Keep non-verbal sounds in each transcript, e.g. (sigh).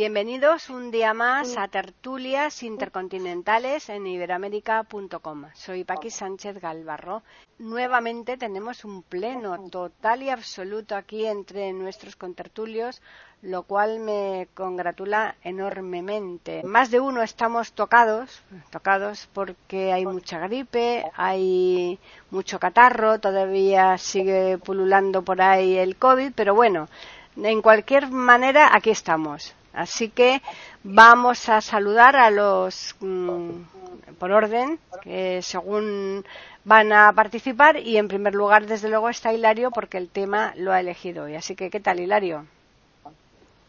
Bienvenidos un día más a Tertulias Intercontinentales en iberoamérica.com. Soy Paqui Sánchez Galvarro. Nuevamente tenemos un pleno total y absoluto aquí entre nuestros contertulios, lo cual me congratula enormemente. Más de uno estamos tocados, tocados porque hay mucha gripe, hay mucho catarro, todavía sigue pululando por ahí el COVID, pero bueno, en cualquier manera aquí estamos Así que vamos a saludar a los mm, por orden, que según van a participar y en primer lugar desde luego está Hilario porque el tema lo ha elegido hoy. Así que ¿qué tal Hilario?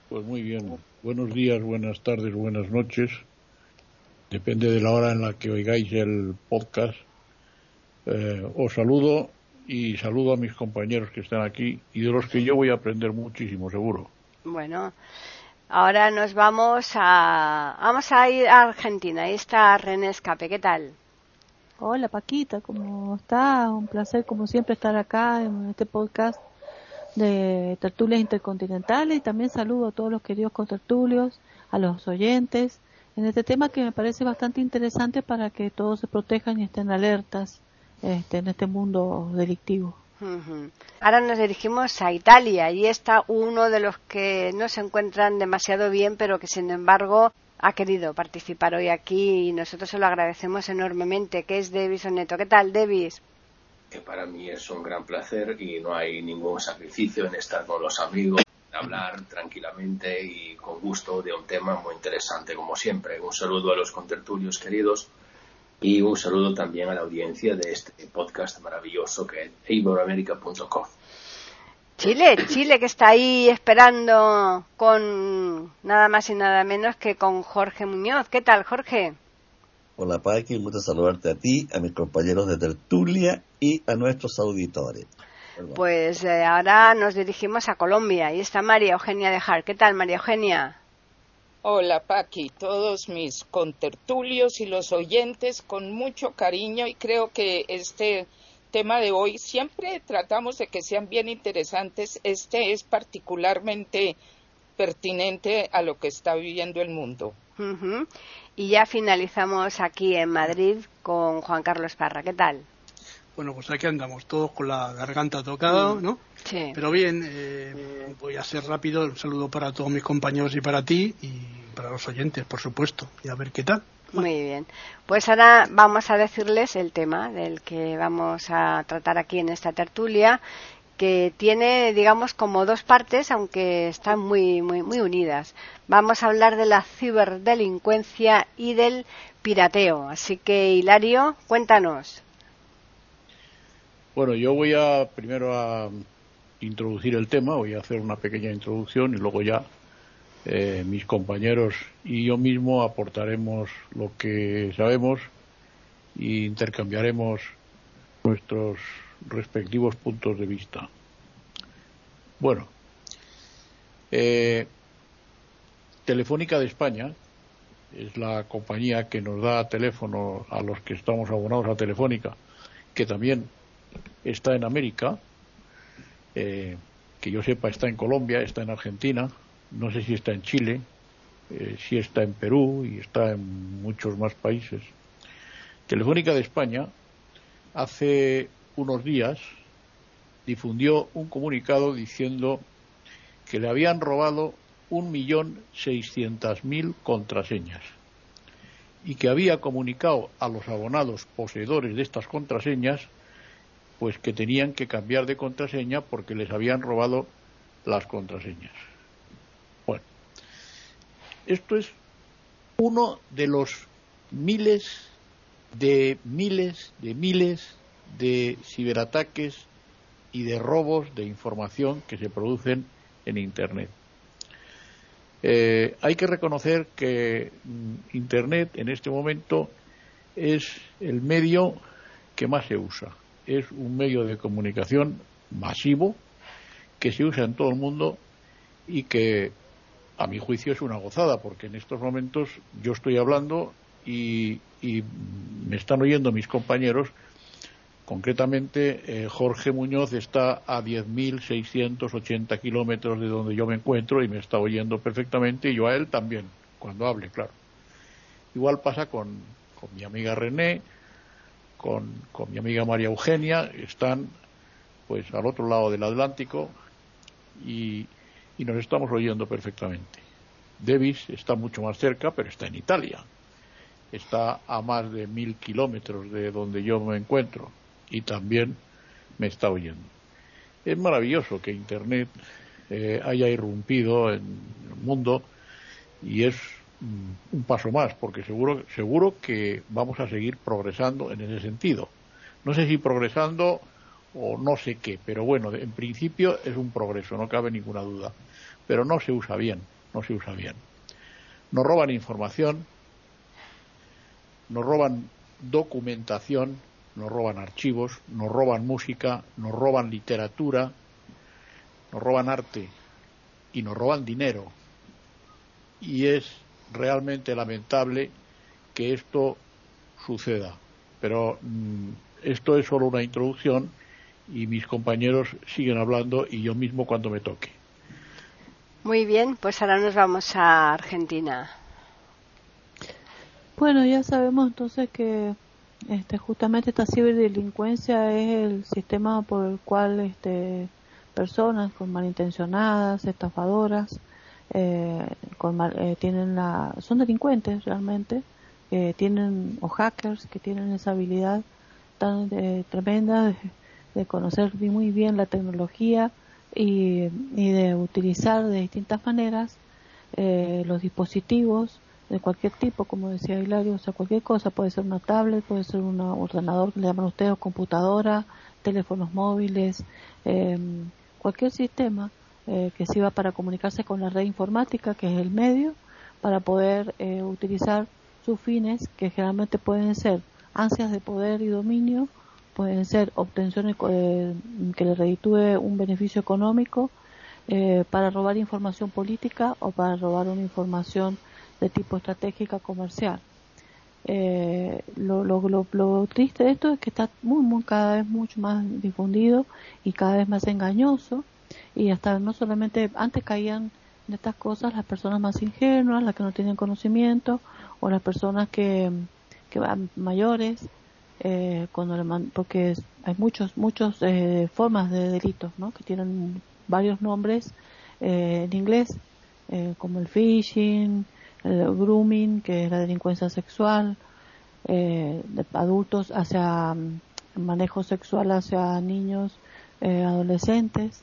Pues muy bien. Buenos días, buenas tardes, buenas noches. Depende de la hora en la que oigáis el podcast. Eh, os saludo y saludo a mis compañeros que están aquí y de los que yo voy a aprender muchísimo, seguro. Bueno, Ahora nos vamos a vamos a ir a Argentina. Ahí está René Escape. ¿Qué tal? Hola Paquita, ¿cómo está? Un placer como siempre estar acá en este podcast de tertulias intercontinentales y también saludo a todos los queridos contertulios, a los oyentes, en este tema que me parece bastante interesante para que todos se protejan y estén alertas este, en este mundo delictivo. Ahora nos dirigimos a Italia y está uno de los que no se encuentran demasiado bien, pero que sin embargo ha querido participar hoy aquí y nosotros se lo agradecemos enormemente, que es Davis Oneto. ¿Qué tal, Davis? Que para mí es un gran placer y no hay ningún sacrificio en estar con los amigos, hablar tranquilamente y con gusto de un tema muy interesante, como siempre. Un saludo a los contertulios queridos y un saludo también a la audiencia de este podcast maravilloso que es iberoamerica.com. Chile, Chile que está ahí esperando con nada más y nada menos que con Jorge Muñoz. ¿Qué tal, Jorge? Hola, Paqui, un gusto saludarte a ti, a mis compañeros de tertulia y a nuestros auditores. Pues eh, ahora nos dirigimos a Colombia y está María Eugenia de Hart. ¿Qué tal, María Eugenia? Hola Paqui, todos mis contertulios y los oyentes con mucho cariño y creo que este tema de hoy siempre tratamos de que sean bien interesantes. Este es particularmente pertinente a lo que está viviendo el mundo. Y ya finalizamos aquí en Madrid con Juan Carlos Parra. ¿Qué tal? Bueno, pues aquí andamos, todos con la garganta tocada, mm. ¿no? Sí. Pero bien, eh, voy a ser rápido. Un saludo para todos mis compañeros y para ti y para los oyentes, por supuesto. Y a ver qué tal. Muy bien. Pues ahora vamos a decirles el tema del que vamos a tratar aquí en esta tertulia, que tiene, digamos, como dos partes, aunque están muy, muy, muy unidas. Vamos a hablar de la ciberdelincuencia y del pirateo. Así que, Hilario, cuéntanos. Bueno, yo voy a primero a introducir el tema, voy a hacer una pequeña introducción y luego ya eh, mis compañeros y yo mismo aportaremos lo que sabemos e intercambiaremos nuestros respectivos puntos de vista. Bueno, eh, Telefónica de España es la compañía que nos da teléfono a los que estamos abonados a Telefónica, que también está en América, eh, que yo sepa está en Colombia, está en Argentina, no sé si está en Chile, eh, si está en Perú y está en muchos más países. Telefónica de España hace unos días difundió un comunicado diciendo que le habían robado un millón seiscientas mil contraseñas y que había comunicado a los abonados poseedores de estas contraseñas pues que tenían que cambiar de contraseña porque les habían robado las contraseñas. Bueno, esto es uno de los miles de miles de miles de ciberataques y de robos de información que se producen en Internet. Eh, hay que reconocer que mm, Internet en este momento es el medio que más se usa. Es un medio de comunicación masivo que se usa en todo el mundo y que a mi juicio es una gozada porque en estos momentos yo estoy hablando y, me están oyendo mis compañeros. Concretamente, eh, Jorge Muñoz está a 10.680 kilómetros de donde yo me encuentro y me está oyendo perfectamente y yo a él también, cuando hable, claro. Igual pasa con, con mi amiga René, con, con mi amiga María Eugenia, están pues al otro lado del Atlántico y, y nos estamos oyendo perfectamente. Davis está mucho más cerca, pero está en Italia. Está a más de mil kilómetros de donde yo me encuentro y también me está oyendo. Es maravilloso que Internet eh, haya irrumpido en el mundo y es un paso más, porque seguro, seguro que vamos a seguir progresando en ese sentido. No sé si progresando o no sé qué, pero bueno, en principio es un progreso, no cabe ninguna duda, pero no se usa bien, no se usa bien. Nos roban información, nos roban documentación, nos roban archivos, nos roban música, nos roban literatura, nos roban arte y nos roban dinero. Y es realmente lamentable que esto suceda. Pero mm, esto es solo una introducción y mis compañeros siguen hablando y yo mismo cuando me toque. Muy bien, pues ahora nos vamos a Argentina. Bueno, ya sabemos entonces que este, justamente esta ciberdelincuencia es el sistema por el cual este, personas con malintencionadas, estafadoras, eh, eh, tienen la, son delincuentes realmente, tienen o hackers que tienen esa habilidad tan eh, tremenda de, de conocer muy bien la tecnología y, de utilizar de distintas maneras eh, los dispositivos de cualquier tipo, como decía Hilario, o sea, cualquier cosa, puede ser una tablet, puede ser un ordenador que le llaman ustedes, computadora, teléfonos móviles, cualquier sistema eh, que sirva para comunicarse con la red informática, que es el medio, para poder eh, utilizar sus fines, que generalmente pueden ser ansias de poder y dominio, pueden ser obtenciones eh, que le reditúe un beneficio económico eh, para robar información política o para robar una información de tipo estratégica comercial. Eh, lo, lo, lo, triste de esto es que está muy, muy, cada vez mucho más difundido y cada vez más engañoso y hasta no solamente antes caían de estas cosas las personas más ingenuas, las que no tienen conocimiento o las personas que, que van mayores eh, cuando porque hay muchos muchos eh, formas de delitos ¿no? que tienen varios nombres eh, en inglés eh, como el phishing el grooming que es la delincuencia sexual de adultos hacia mm, manejo sexual hacia niños adolescentes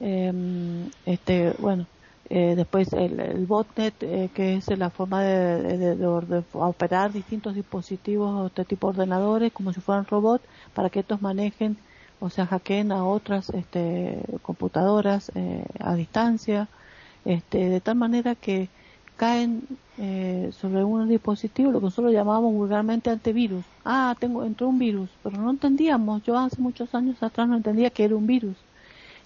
este bueno eh, después el, botnet, eh, que es la forma de, operar distintos dispositivos de tipo ordenadores como si fueran robots para que estos manejen, o sea, hackeen a otras este, computadoras eh, a distancia, este, de tal manera que caen sobre un dispositivo, lo que nosotros llamamos vulgarmente antivirus. Ah, tengo, entró un virus, pero no entendíamos, yo hace muchos años atrás no entendía que era un virus.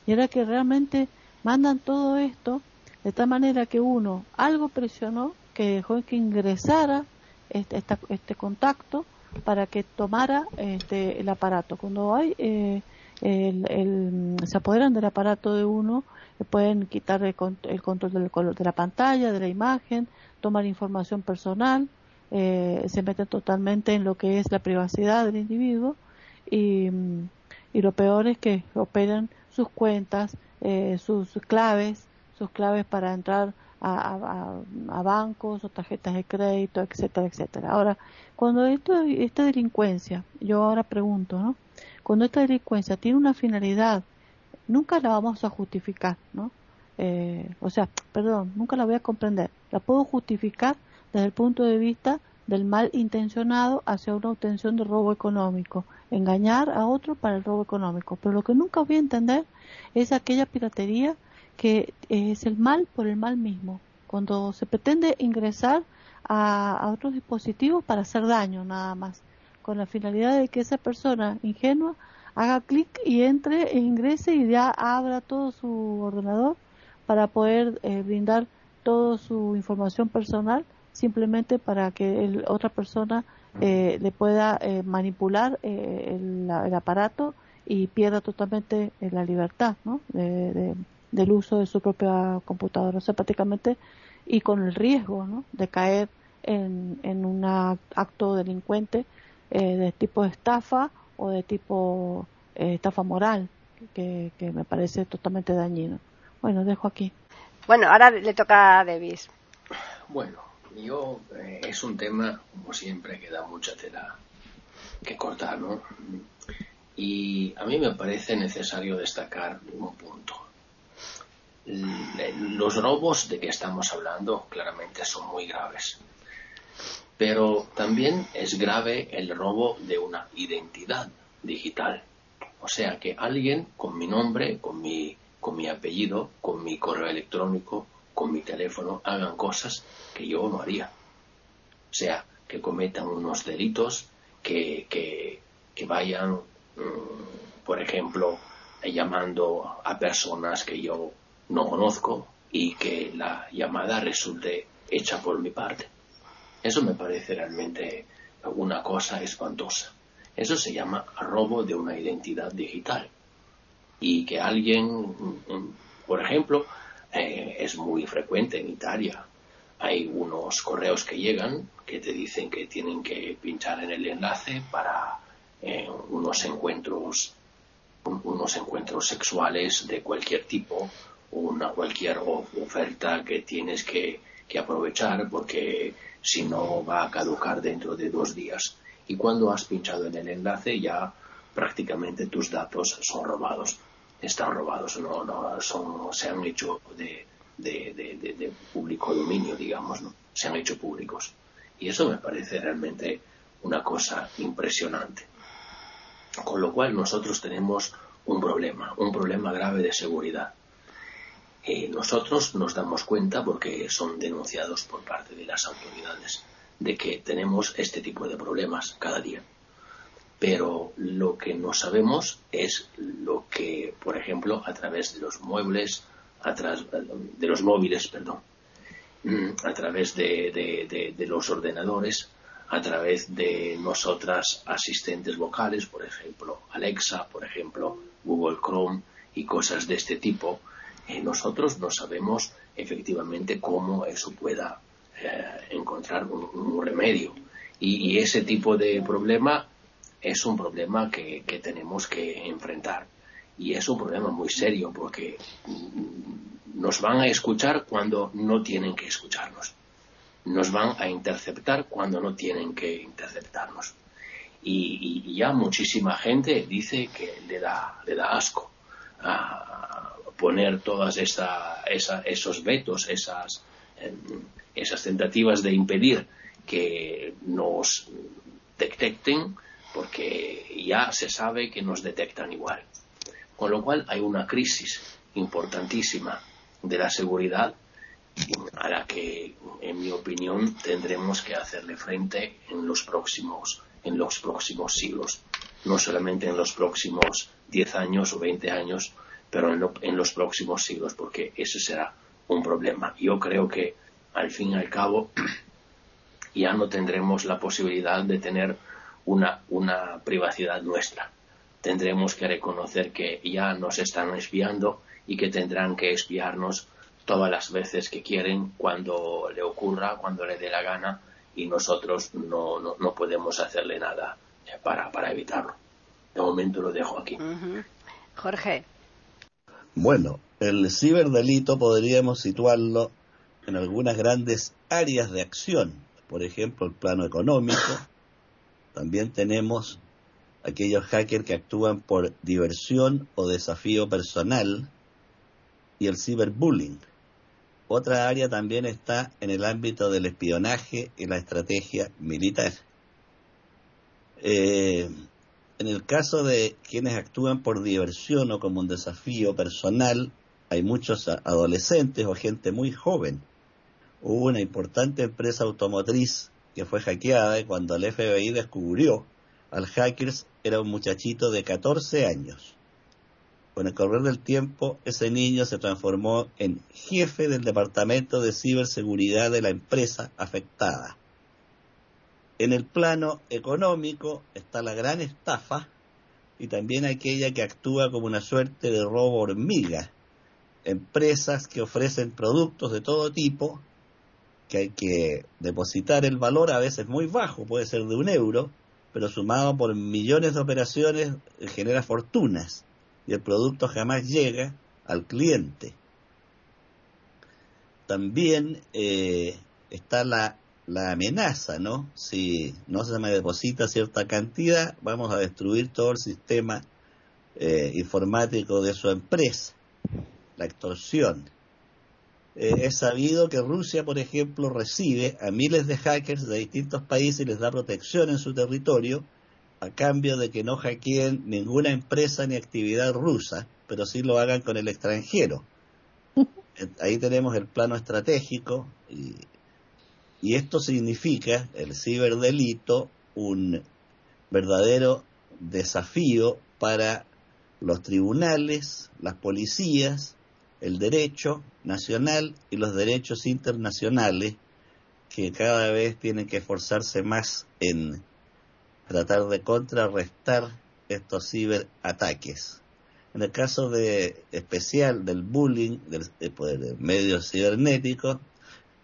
Y era que realmente mandan todo esto de tal manera que uno algo presionó que dejó que ingresara este, este contacto para que tomara este, el aparato. Cuando hay eh, el, se apoderan del aparato de uno, pueden quitar el, control del color de la pantalla, de la imagen, tomar información personal, eh, se meten totalmente en lo que es la privacidad del individuo y, y lo peor es que operan sus cuentas, eh, sus claves, sus claves para entrar a, bancos o tarjetas de crédito, etcétera, etcétera. Ahora, cuando esto, esta delincuencia, yo ahora pregunto, ¿no? Cuando esta delincuencia tiene una finalidad, nunca la vamos a justificar, ¿no? Eh, o sea, perdón, nunca la voy a comprender. La puedo justificar desde el punto de vista del mal intencionado hacia una obtención de robo económico, engañar a otro para el robo económico. Pero lo que nunca voy a entender es aquella piratería que es el mal por el mal mismo. cuando se pretende ingresar a, otros dispositivos para hacer daño nada más, con la finalidad de que esa persona ingenua haga clic y entre e ingrese y ya abra todo su ordenador para poder eh, brindar toda su información personal simplemente para que otra persona eh, le pueda eh, manipular el, aparato y pierda totalmente la libertad ¿no? del uso de su propia computadora. O sea, prácticamente y con el riesgo ¿no? de caer en, en un acto delincuente eh, de tipo estafa o de tipo eh, estafa moral, que, que, me parece totalmente dañino. Bueno, dejo aquí. Bueno, ahora le toca a Davis. Bueno, yo eh, es un tema, como siempre, que da mucha tela que cortar, ¿no? Y a mí me parece necesario destacar un punto los robos de que estamos hablando claramente son muy graves. Pero también es grave el robo de una identidad digital. O sea, que alguien con mi nombre, con mi, con mi apellido, con mi correo electrónico, con mi teléfono, hagan cosas que yo no haría. O sea, que cometan unos delitos, que, que, que vayan, mm, por ejemplo, llamando a personas que yo no conozco y que la llamada resulte hecha por mi parte. Eso me parece realmente una cosa espantosa. Eso se llama robo de una identidad digital. Y que alguien, por ejemplo, eh, es muy frecuente en Italia. Hay unos correos que llegan que te dicen que tienen que pinchar en el enlace para eh, unos encuentros unos encuentros sexuales de cualquier tipo una cualquier oferta que tienes que, aprovechar porque si no va a caducar dentro de dos días. Y cuando has pinchado en el enlace ya prácticamente tus datos son robados. Están robados, no, no son, se han hecho de, de, público dominio, digamos, ¿no? se han hecho públicos. Y eso me parece realmente una cosa impresionante. Con lo cual nosotros tenemos un problema, un problema grave de seguridad. Eh, nosotros nos damos cuenta, porque son denunciados por parte de las autoridades, de que tenemos este tipo de problemas cada día. Pero lo que no sabemos es lo que, por ejemplo, a través de los muebles, a de los móviles, perdón, mm, a través de, de los ordenadores, a través de nosotras asistentes vocales, por ejemplo, Alexa, por ejemplo, Google Chrome y cosas de este tipo, nosotros no sabemos efectivamente cómo eso pueda eh, encontrar un, remedio. Y, ese tipo de problema es un problema que, tenemos que enfrentar. Y es un problema muy serio porque nos van a escuchar cuando no tienen que escucharnos. Nos van a interceptar cuando no tienen que interceptarnos. Y, ya muchísima gente dice que le da, le da asco a, poner todas esos vetos, esas, em, esas tentativas de impedir que nos detecten, porque ya se sabe que nos detectan igual. Con lo cual hay una crisis importantísima de la seguridad a la que, en mi opinión, tendremos que hacerle frente en los próximos, en los próximos siglos, no solamente en los próximos 10 años o 20 años, pero en, los próximos siglos, porque ese será un problema. Yo creo que al fin y al cabo (clears throat) ya no tendremos la posibilidad de tener una, una privacidad nuestra. Tendremos que reconocer que ya nos están espiando y que tendrán que espiarnos todas las veces que quieren, cuando le ocurra, cuando le dé la gana, y nosotros no, no, podemos hacerle nada eh, para, para evitarlo. De momento lo dejo aquí. Jorge. Bueno, el ciberdelito podríamos situarlo en algunas grandes áreas de acción, por ejemplo, el plano económico. También tenemos aquellos hackers que actúan por diversión o desafío personal y el ciberbullying. Otra área también está en el ámbito del espionaje y la estrategia militar. Eh, en el caso de quienes actúan por diversión o como un desafío personal, hay muchos adolescentes o gente muy joven, hubo una importante empresa automotriz fue hackeada y cuando el FBI descubrió al hackers era un muchachito de 14 años. Con el correr del tiempo, ese niño se transformó en jefe del departamento de ciberseguridad de la empresa afectada. En el plano económico está la gran estafa y también aquella que actúa como una suerte de robo hormiga. Empresas que ofrecen productos de todo tipo, que hay que depositar el valor a veces muy bajo, puede ser de un euro, pero sumado por millones de operaciones eh, genera fortunas y el producto jamás llega al cliente. También eh, está la, la amenaza, ¿no? Si no se me deposita cierta cantidad, vamos a destruir todo el sistema eh, informático de su empresa, la extorsión. Eh, es sabido que Rusia, por ejemplo, recibe a miles de hackers de distintos países y les da protección en su territorio a cambio de que no hackeen ninguna empresa ni actividad rusa, pero sí lo hagan con el extranjero. (laughs) Ahí tenemos el plano estratégico y, y esto significa el ciberdelito un verdadero desafío para los tribunales, las policías, el derecho nacional y los derechos internacionales que cada vez tienen que esforzarse más en tratar de contrarrestar estos ciberataques. En el caso de especial del bullying, del, de, medios cibernéticos,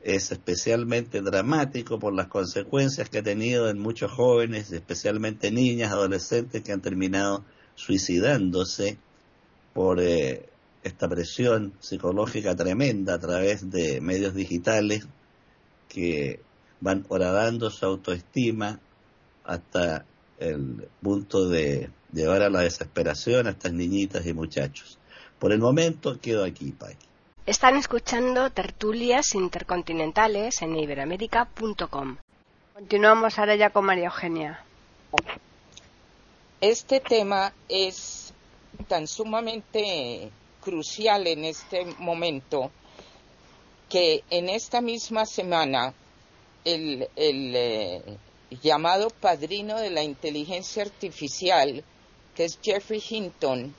es especialmente dramático por las consecuencias que ha tenido en muchos jóvenes, especialmente niñas, adolescentes que han terminado suicidándose por eh, esta presión psicológica tremenda a través de medios digitales que van horadando su autoestima hasta el punto de llevar a la desesperación a estas niñitas y muchachos. Por el momento quedo aquí, Pai. Están escuchando tertulias intercontinentales en iberamérica.com. Continuamos ahora ya con María Eugenia. Este tema es tan sumamente crucial en este momento que en esta misma semana el, eh, llamado padrino de la inteligencia artificial, que es Jeffrey Hinton,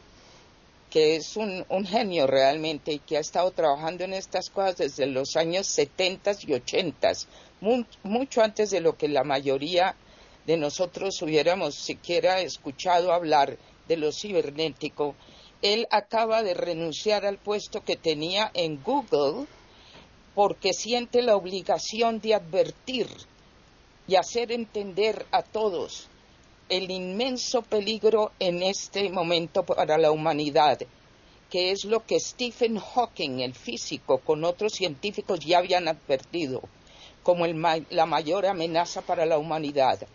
que es un, genio realmente y que ha estado trabajando en estas cosas desde los años 70 y 80, mucho antes de lo que la mayoría de nosotros hubiéramos siquiera escuchado hablar de lo cibernético él acaba de renunciar al puesto que tenía en Google porque siente la obligación de advertir y hacer entender a todos el inmenso peligro en este momento para la humanidad, que es lo que Stephen Hawking, el físico, con otros científicos ya habían advertido como la mayor amenaza para la humanidad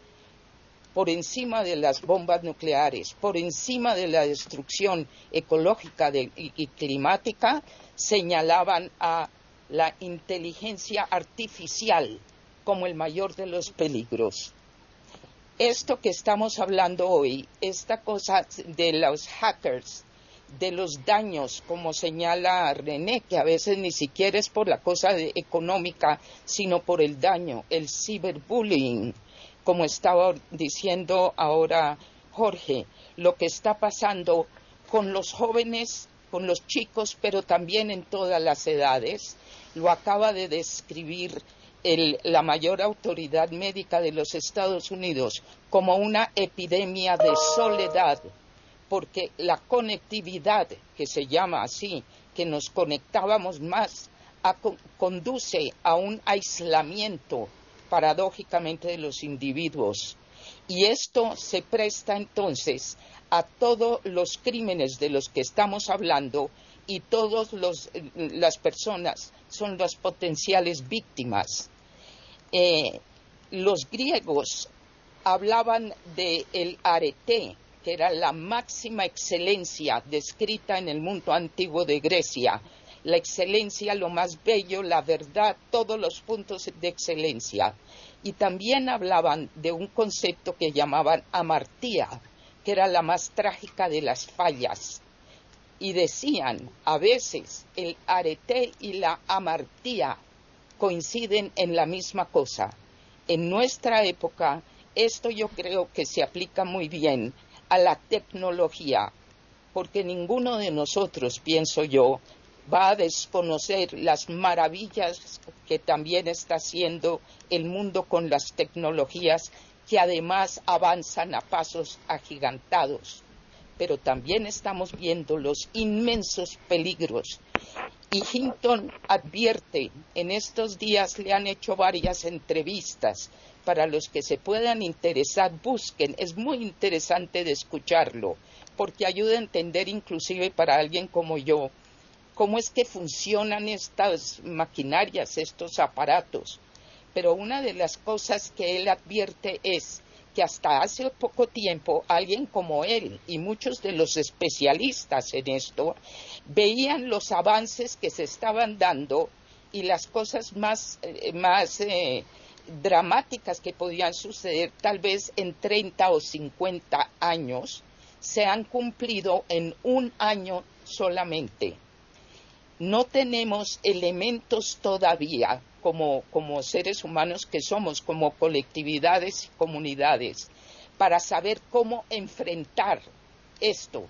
por encima de las bombas nucleares, por encima de la destrucción ecológica y, climática, señalaban a la inteligencia artificial como el mayor de los peligros. Esto que estamos hablando hoy, esta cosa de los hackers, de los daños, como señala René, que a veces ni siquiera es por la cosa económica, sino por el daño, el ciberbullying, como estaba diciendo ahora Jorge, lo que está pasando con los jóvenes, con los chicos, pero también en todas las edades, lo acaba de describir la mayor autoridad médica de los Estados Unidos como una epidemia de soledad, porque la conectividad, que se llama así, que nos conectábamos más, conduce a un aislamiento paradójicamente de los individuos. Y esto se presta entonces a todos los crímenes de los que estamos hablando y todas las personas son las potenciales víctimas. Eh, los griegos hablaban del el arete, que era la máxima excelencia descrita en el mundo antiguo de Grecia, la excelencia, lo más bello, la verdad, todos los puntos de excelencia. Y también hablaban de un concepto que llamaban amartía, que era la más trágica de las fallas. Y decían, a veces, el arete y la amartía coinciden en la misma cosa. En nuestra época, esto yo creo que se aplica muy bien a la tecnología, porque ninguno de nosotros, pienso yo, va a desconocer las maravillas que también está haciendo el mundo con las tecnologías que además avanzan a pasos agigantados. Pero también estamos viendo los inmensos peligros. Y Hinton advierte, en estos días le han hecho varias entrevistas, para los que se puedan interesar, busquen, es muy interesante de escucharlo, porque ayuda a entender inclusive para alguien como yo cómo es que funcionan estas maquinarias, estos aparatos. Pero una de las cosas que él advierte es que hasta hace poco tiempo alguien como él y muchos de los especialistas en esto veían los avances que se estaban dando y las cosas más, eh, más eh, dramáticas que podían suceder tal vez en 30 o 50 años se han cumplido en un año solamente no tenemos elementos todavía como, seres humanos que somos, como colectividades y comunidades, para saber cómo enfrentar esto.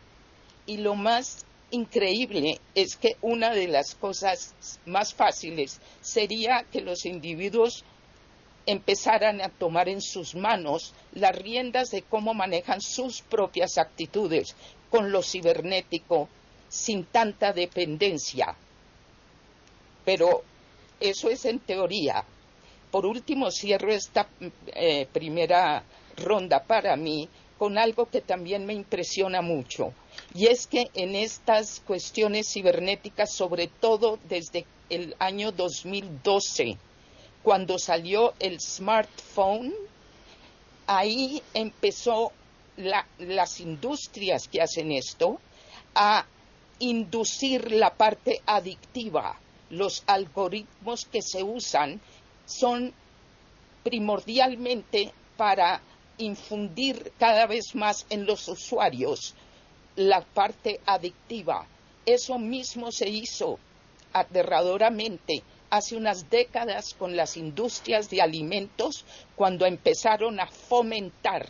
Y lo más increíble es que una de las cosas más fáciles sería que los individuos empezaran a tomar en sus manos las riendas de cómo manejan sus propias actitudes con lo cibernético sin tanta dependencia pero eso es en teoría. Por último, cierro esta eh, primera ronda para mí con algo que también me impresiona mucho, y es que en estas cuestiones cibernéticas, sobre todo desde el año 2012, cuando salió el smartphone, ahí empezó las industrias que hacen esto a inducir la parte adictiva los algoritmos que se usan son primordialmente para infundir cada vez más en los usuarios la parte adictiva. Eso mismo se hizo aterradoramente hace unas décadas con las industrias de alimentos cuando empezaron a fomentar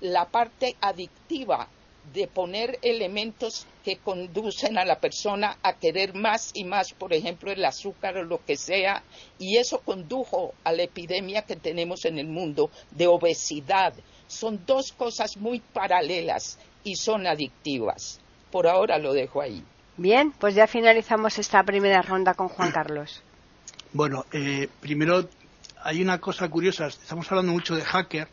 la parte adictiva de poner elementos que conducen a la persona a querer más y más, por ejemplo, el azúcar o lo que sea, y eso condujo a la epidemia que tenemos en el mundo de obesidad. Son dos cosas muy paralelas y son adictivas. Por ahora lo dejo ahí. Bien, pues ya finalizamos esta primera ronda con Juan Carlos. Bueno, eh, primero hay una cosa curiosa. Estamos hablando mucho de hacker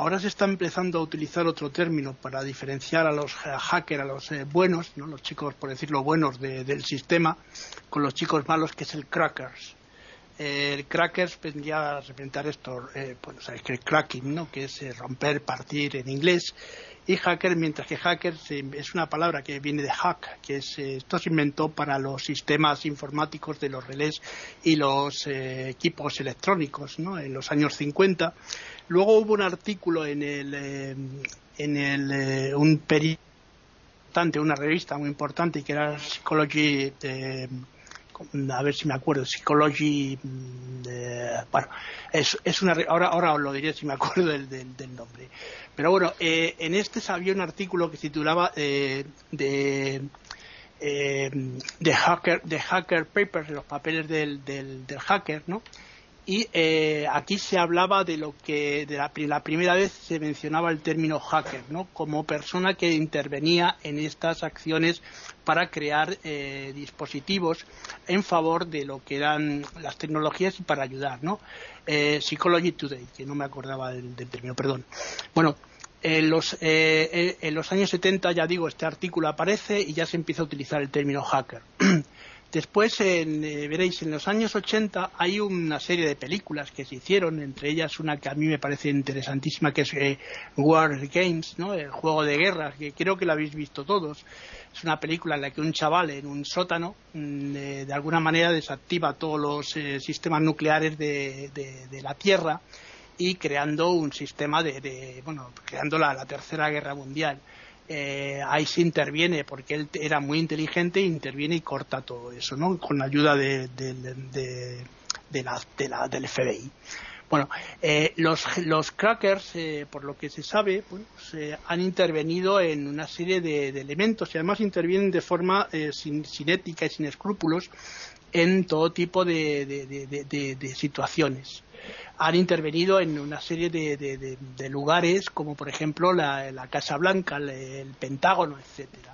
Ahora se está empezando a utilizar otro término para diferenciar a los hackers, a los eh, buenos, ¿no? los chicos, por decirlo, buenos del sistema, con los chicos malos, que es el crackers. el crackers vendría a representar esto, eh, bueno, sabéis que el cracking, ¿no? que es eh, romper, partir en inglés, y hacker, mientras que hacker es una palabra que viene de hack, que es, esto se inventó para los sistemas informáticos de los relés y los equipos electrónicos ¿no? en los años 50 Luego hubo un artículo en el, eh, en el eh, un periodo una revista muy importante que era Psychology, a ver si me acuerdo, Psychology, bueno, es, es una, ahora, ahora os lo diré si me acuerdo del, del, nombre. Pero bueno, eh, en este había un artículo que titulaba de de hacker de hacker papers los papeles del, del, del hacker no y eh, aquí se hablaba de lo que de la, primera vez se mencionaba el término hacker, ¿no? Como persona que intervenía en estas acciones para crear eh, dispositivos en favor de lo que eran las tecnologías y para ayudar, ¿no? Eh, Psychology Today, que no me acordaba del, término, perdón. Bueno, en los, en los años 70, ya digo, este artículo aparece y ya se empieza a utilizar el término hacker. (clears throat) Después, eh, veréis, en los años 80 hay una serie de películas que se hicieron, entre ellas una que a mí me parece interesantísima, que es eh, War Games, ¿no? el juego de guerra, que creo que la habéis visto todos. Es una película en la que un chaval en un sótano, mm, de alguna manera, desactiva todos los eh, sistemas nucleares de, la Tierra y creando un sistema de, bueno, creando la Tercera Guerra Mundial eh, se interviene porque él era muy inteligente, interviene y corta todo eso, ¿no? Con la ayuda de, de la, de la, del FBI. Bueno, eh, los, los crackers, eh, por lo que se sabe, pues, han intervenido en una serie de, elementos y además intervienen de forma eh, sin, ética y sin escrúpulos en todo tipo de, situaciones. Han intervenido en una serie de, lugares como por ejemplo la, Casa Blanca, el Pentágono, etcétera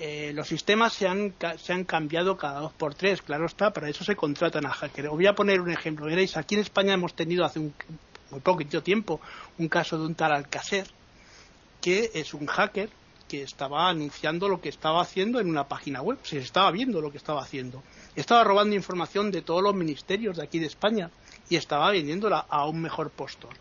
eh, los sistemas se han, se han cambiado cada dos por tres, claro está, para eso se contratan a hackers. Os voy a poner un ejemplo. Veréis, aquí en España hemos tenido hace un, muy poquito tiempo un caso de un tal Alcacer, que es un hacker que estaba anunciando lo que estaba haciendo en una página web, se estaba viendo lo que estaba haciendo. Estaba robando información de todos los ministerios de aquí de España y estaba vendiéndola a un mejor postor.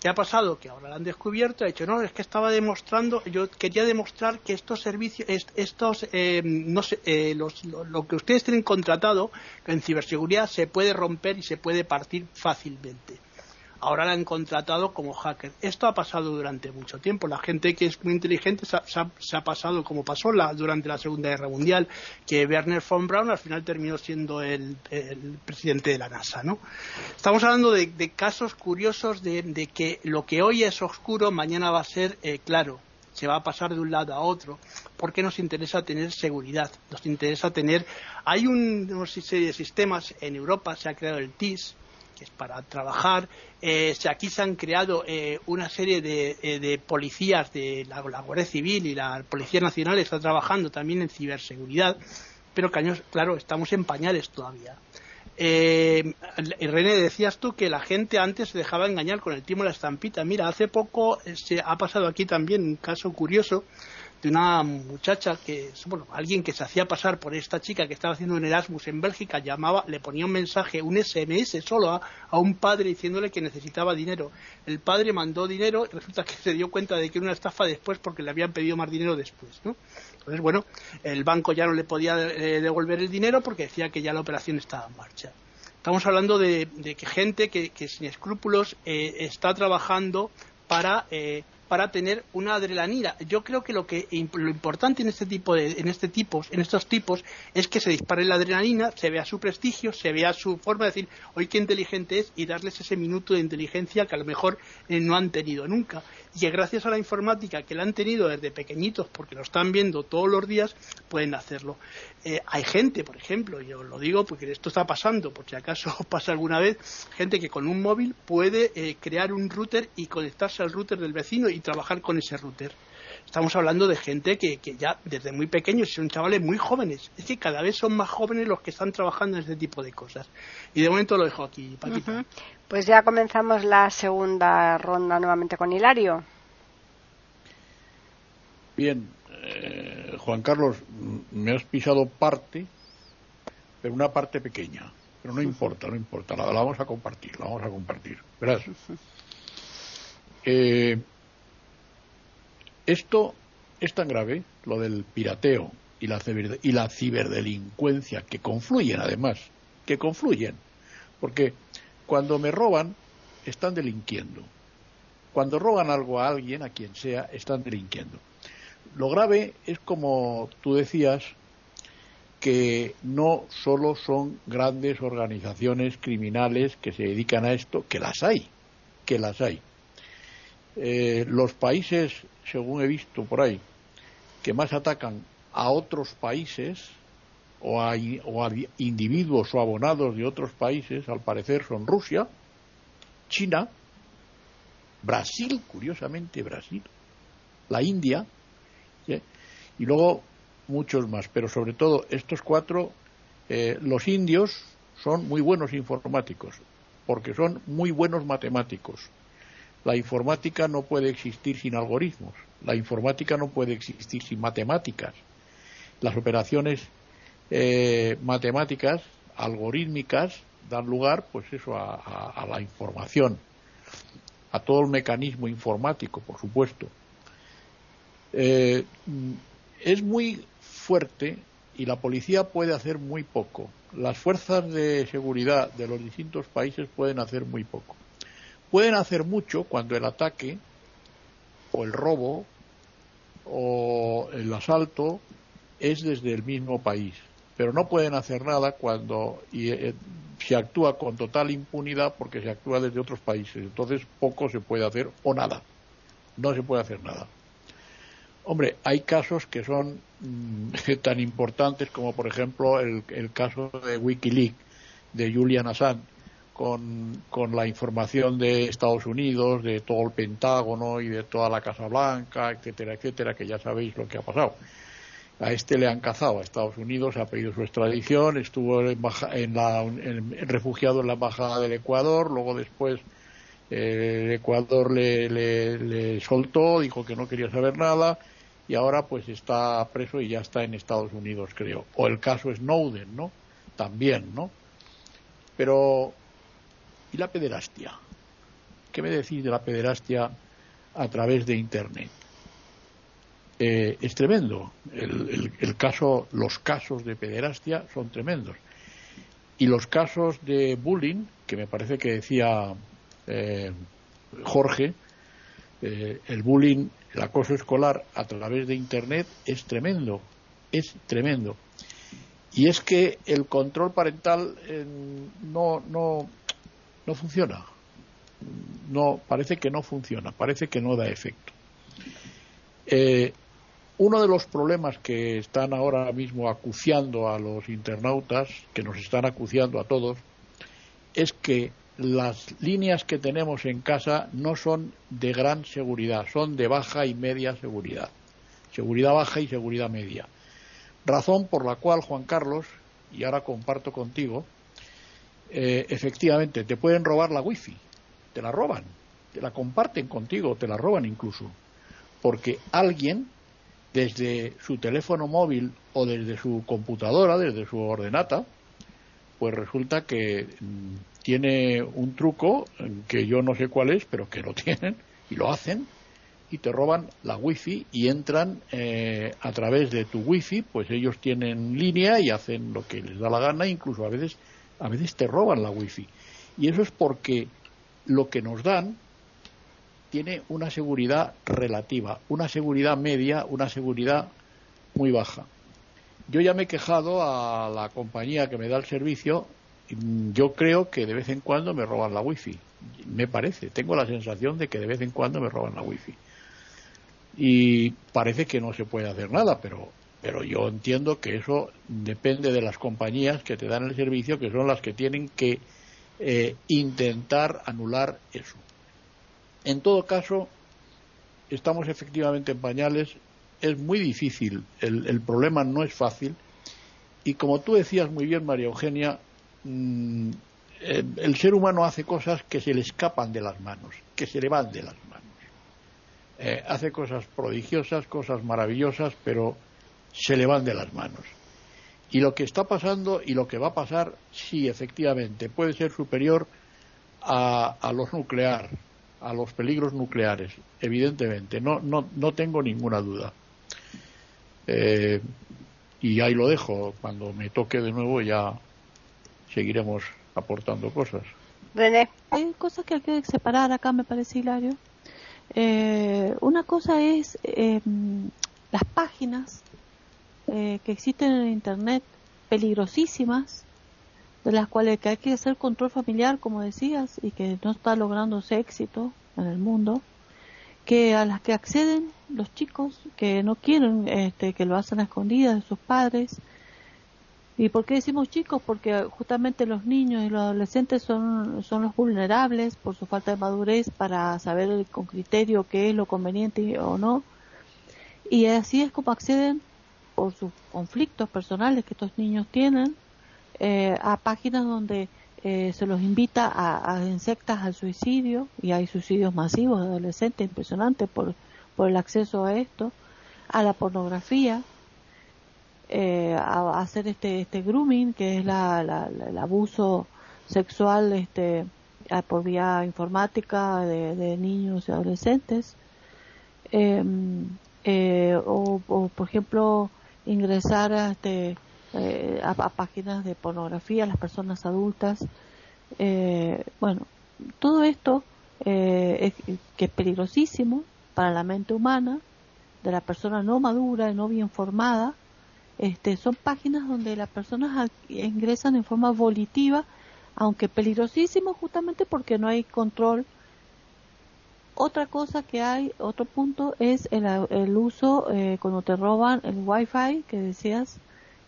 ¿Qué ha pasado? Que ahora lo han descubierto, ha dicho, no, es que estaba demostrando, yo quería demostrar que estos servicios, estos, eh, no sé, eh, lo, que ustedes tienen contratado en ciberseguridad se puede romper y se puede partir fácilmente ahora la han contratado como hacker. Esto ha pasado durante mucho tiempo. La gente que es muy inteligente se ha, pasado como pasó durante la Segunda Guerra Mundial, que Werner von Braun al final terminó siendo el, presidente de la NASA. ¿no? Estamos hablando de, casos curiosos de, que lo que hoy es oscuro mañana va a ser eh, claro se va a pasar de un lado a otro, porque nos interesa tener seguridad, nos interesa tener, hay un, una serie de sistemas en Europa, se ha creado el TIS, que es para trabajar. Eh, aquí se han creado eh, una serie de, eh, policías de la, Guardia Civil y la Policía Nacional está trabajando también en ciberseguridad, pero claro, estamos en pañales todavía. Eh, René, decías tú que la gente antes se dejaba engañar con el timo de la estampita. Mira, hace poco se ha pasado aquí también un caso curioso de una muchacha que, bueno, alguien que se hacía pasar por esta chica que estaba haciendo un Erasmus en Bélgica, llamaba, le ponía un mensaje, un SMS solo a, un padre diciéndole que necesitaba dinero. El padre mandó dinero y resulta que (laughs) se dio cuenta de que era una estafa después porque le habían pedido más dinero después, ¿no? Entonces, bueno, el banco ya no le podía eh, devolver el dinero porque decía que ya la operación estaba en marcha. Estamos hablando de, que gente que, sin escrúpulos eh, está trabajando para eh, para tener una adrenalina. Yo creo que lo que lo importante en este tipo de, en este tipos, en estos tipos, es que se dispare la adrenalina, se vea su prestigio, se vea su forma de decir, hoy qué inteligente es y darles ese minuto de inteligencia que a lo mejor eh, no han tenido nunca. Y que gracias a la informática que la han tenido desde pequeñitos, porque lo están viendo todos los días, pueden hacerlo. Eh, hay gente, por ejemplo, yo lo digo porque esto está pasando, por si acaso (laughs) pasa alguna vez, gente que con un móvil puede eh, crear un router y conectarse al router del vecino y trabajar con ese router. Estamos hablando de gente que, ya desde muy pequeños son chavales muy jóvenes. Es que cada vez son más jóvenes los que están trabajando en este tipo de cosas. Y de momento lo dejo aquí, Paquita. Pues ya comenzamos la segunda ronda nuevamente con Hilario. Bien, eh, Juan Carlos, me has pisado parte, pero una parte pequeña. Pero no importa, no importa, la, vamos a compartir, la vamos a compartir. Verás. Eh, esto es tan grave, lo del pirateo y la, y la ciberdelincuencia, que confluyen además, que confluyen. Porque cuando me roban, están delinquiendo. Cuando roban algo a alguien, a quien sea, están delinquiendo. Lo grave es como tú decías, que no solo son grandes organizaciones criminales que se dedican a esto, que las hay, que las hay. Eh, los países, según he visto por ahí, que más atacan a otros países o a, o a individuos o abonados de otros países, al parecer son Rusia, China, Brasil, curiosamente Brasil, la India, y luego muchos más, pero sobre todo estos cuatro, eh, los indios son muy buenos informáticos, porque son muy buenos matemáticos. La informática no puede existir sin algoritmos, la informática no puede existir sin matemáticas. Las operaciones eh, matemáticas, algorítmicas, dan lugar, pues eso, a la información, a todo el mecanismo informático, por supuesto. Eh, es muy fuerte y la policía puede hacer muy poco. Las fuerzas de seguridad de los distintos países pueden hacer muy poco. Pueden hacer mucho cuando el ataque o el robo o el asalto es desde el mismo país. Pero no pueden hacer nada cuando eh, se actúa con total impunidad porque se actúa desde otros países. Entonces poco se puede hacer o nada. No se puede hacer nada. Hombre, hay casos que son mm, (laughs) tan importantes como por ejemplo el, el caso de Wikileaks de Julian Assange con, con, la información de Estados Unidos, de todo el Pentágono y de toda la Casa Blanca, etcétera, etcétera, que ya sabéis lo que ha pasado. A este le han cazado a Estados Unidos, ha pedido su extradición, estuvo en la, refugiado en la embajada del Ecuador, luego después eh, el Ecuador le, le, le soltó, dijo que no quería saber nada y ahora pues está preso y ya está en Estados Unidos, creo. O el caso Snowden, ¿no? También, ¿no? Pero, ¿y la pederastia? ¿Qué me decís de la pederastia a través de Internet? Eh, es tremendo. El, caso, los casos de pederastia son tremendos. Y los casos de bullying, que me parece que decía eh, Jorge, eh, el bullying, el acoso escolar a través de Internet es tremendo, es tremendo. Y es que el control parental eh, no, no, no funciona. No, parece que no funciona, parece que no da efecto. Eh, uno de los problemas que están ahora mismo acuciando a los internautas, que nos están acuciando a todos, es que las líneas que tenemos en casa no son de gran seguridad, son de baja y media seguridad. Seguridad baja y seguridad media. Razón por la cual, Juan Carlos, y ahora comparto contigo, eh, efectivamente te pueden robar la wifi, te la roban, te la comparten contigo, te la roban incluso, porque alguien desde su teléfono móvil o desde su computadora, desde su ordenata, pues resulta que mm, tiene un truco que yo no sé cuál es, pero que lo (laughs) tienen y lo hacen y te roban la wifi y entran eh, a través de tu wifi, pues ellos tienen línea y hacen lo que les da la gana, incluso a veces, a veces te roban la wifi. Y eso es porque lo que nos dan tiene una seguridad relativa, una seguridad media, una seguridad muy baja. Yo ya me he quejado a la compañía que me da el servicio, yo creo que de vez en cuando me roban la wifi. Me parece, tengo la sensación de que de vez en cuando me roban la wifi y parece que no se puede hacer nada, pero, pero yo entiendo que eso depende de las compañías que te dan el servicio, que son las que tienen que eh, intentar anular eso. En todo caso, estamos efectivamente en pañales, es muy difícil, el, problema no es fácil, y como tú decías muy bien, María Eugenia, mm, el ser humano hace cosas que se le escapan de las manos, que se le van de las manos. Eh, hace cosas prodigiosas, cosas maravillosas, pero se le van de las manos. Y lo que está pasando y lo que va a pasar, sí, efectivamente, puede ser superior a, a los nuclear, a los peligros nucleares, evidentemente, no, no, no tengo ninguna duda. Eh, y ahí lo dejo, cuando me toque de nuevo ya seguiremos aportando cosas. René. Hay cosas que hay que separar acá, me parece, Hilario. Eh, una cosa es eh, las páginas eh, que existen en Internet, peligrosísimas, de las cuales hay que hacer control familiar, como decías, y que no está lográndose éxito en el mundo, que a las que acceden los chicos que no quieren este, que lo hacen a escondidas de sus padres, ¿Y por qué decimos chicos? Porque justamente los niños y los adolescentes son, son los vulnerables por su falta de madurez para saber con criterio qué es lo conveniente o no. Y así es como acceden por sus conflictos personales que estos niños tienen eh, a páginas donde eh, se los invita a, a insectas al suicidio y hay suicidios masivos de adolescentes impresionantes por, por el acceso a esto, a la pornografía, eh, a, hacer este, este grooming, que es la, el abuso sexual este, por vía informática de, niños y adolescentes. Em, eh, o, por ejemplo, ingresar a, este, eh, a, páginas de pornografía a las personas adultas. bueno, todo esto es, que es peligrosísimo para la mente humana de la persona no madura no bien formada este, son páginas donde las personas ingresan en forma volitiva, aunque peligrosísimo justamente porque no hay control. Otra cosa que hay, otro punto es el, el uso eh, cuando te roban el wifi que decías,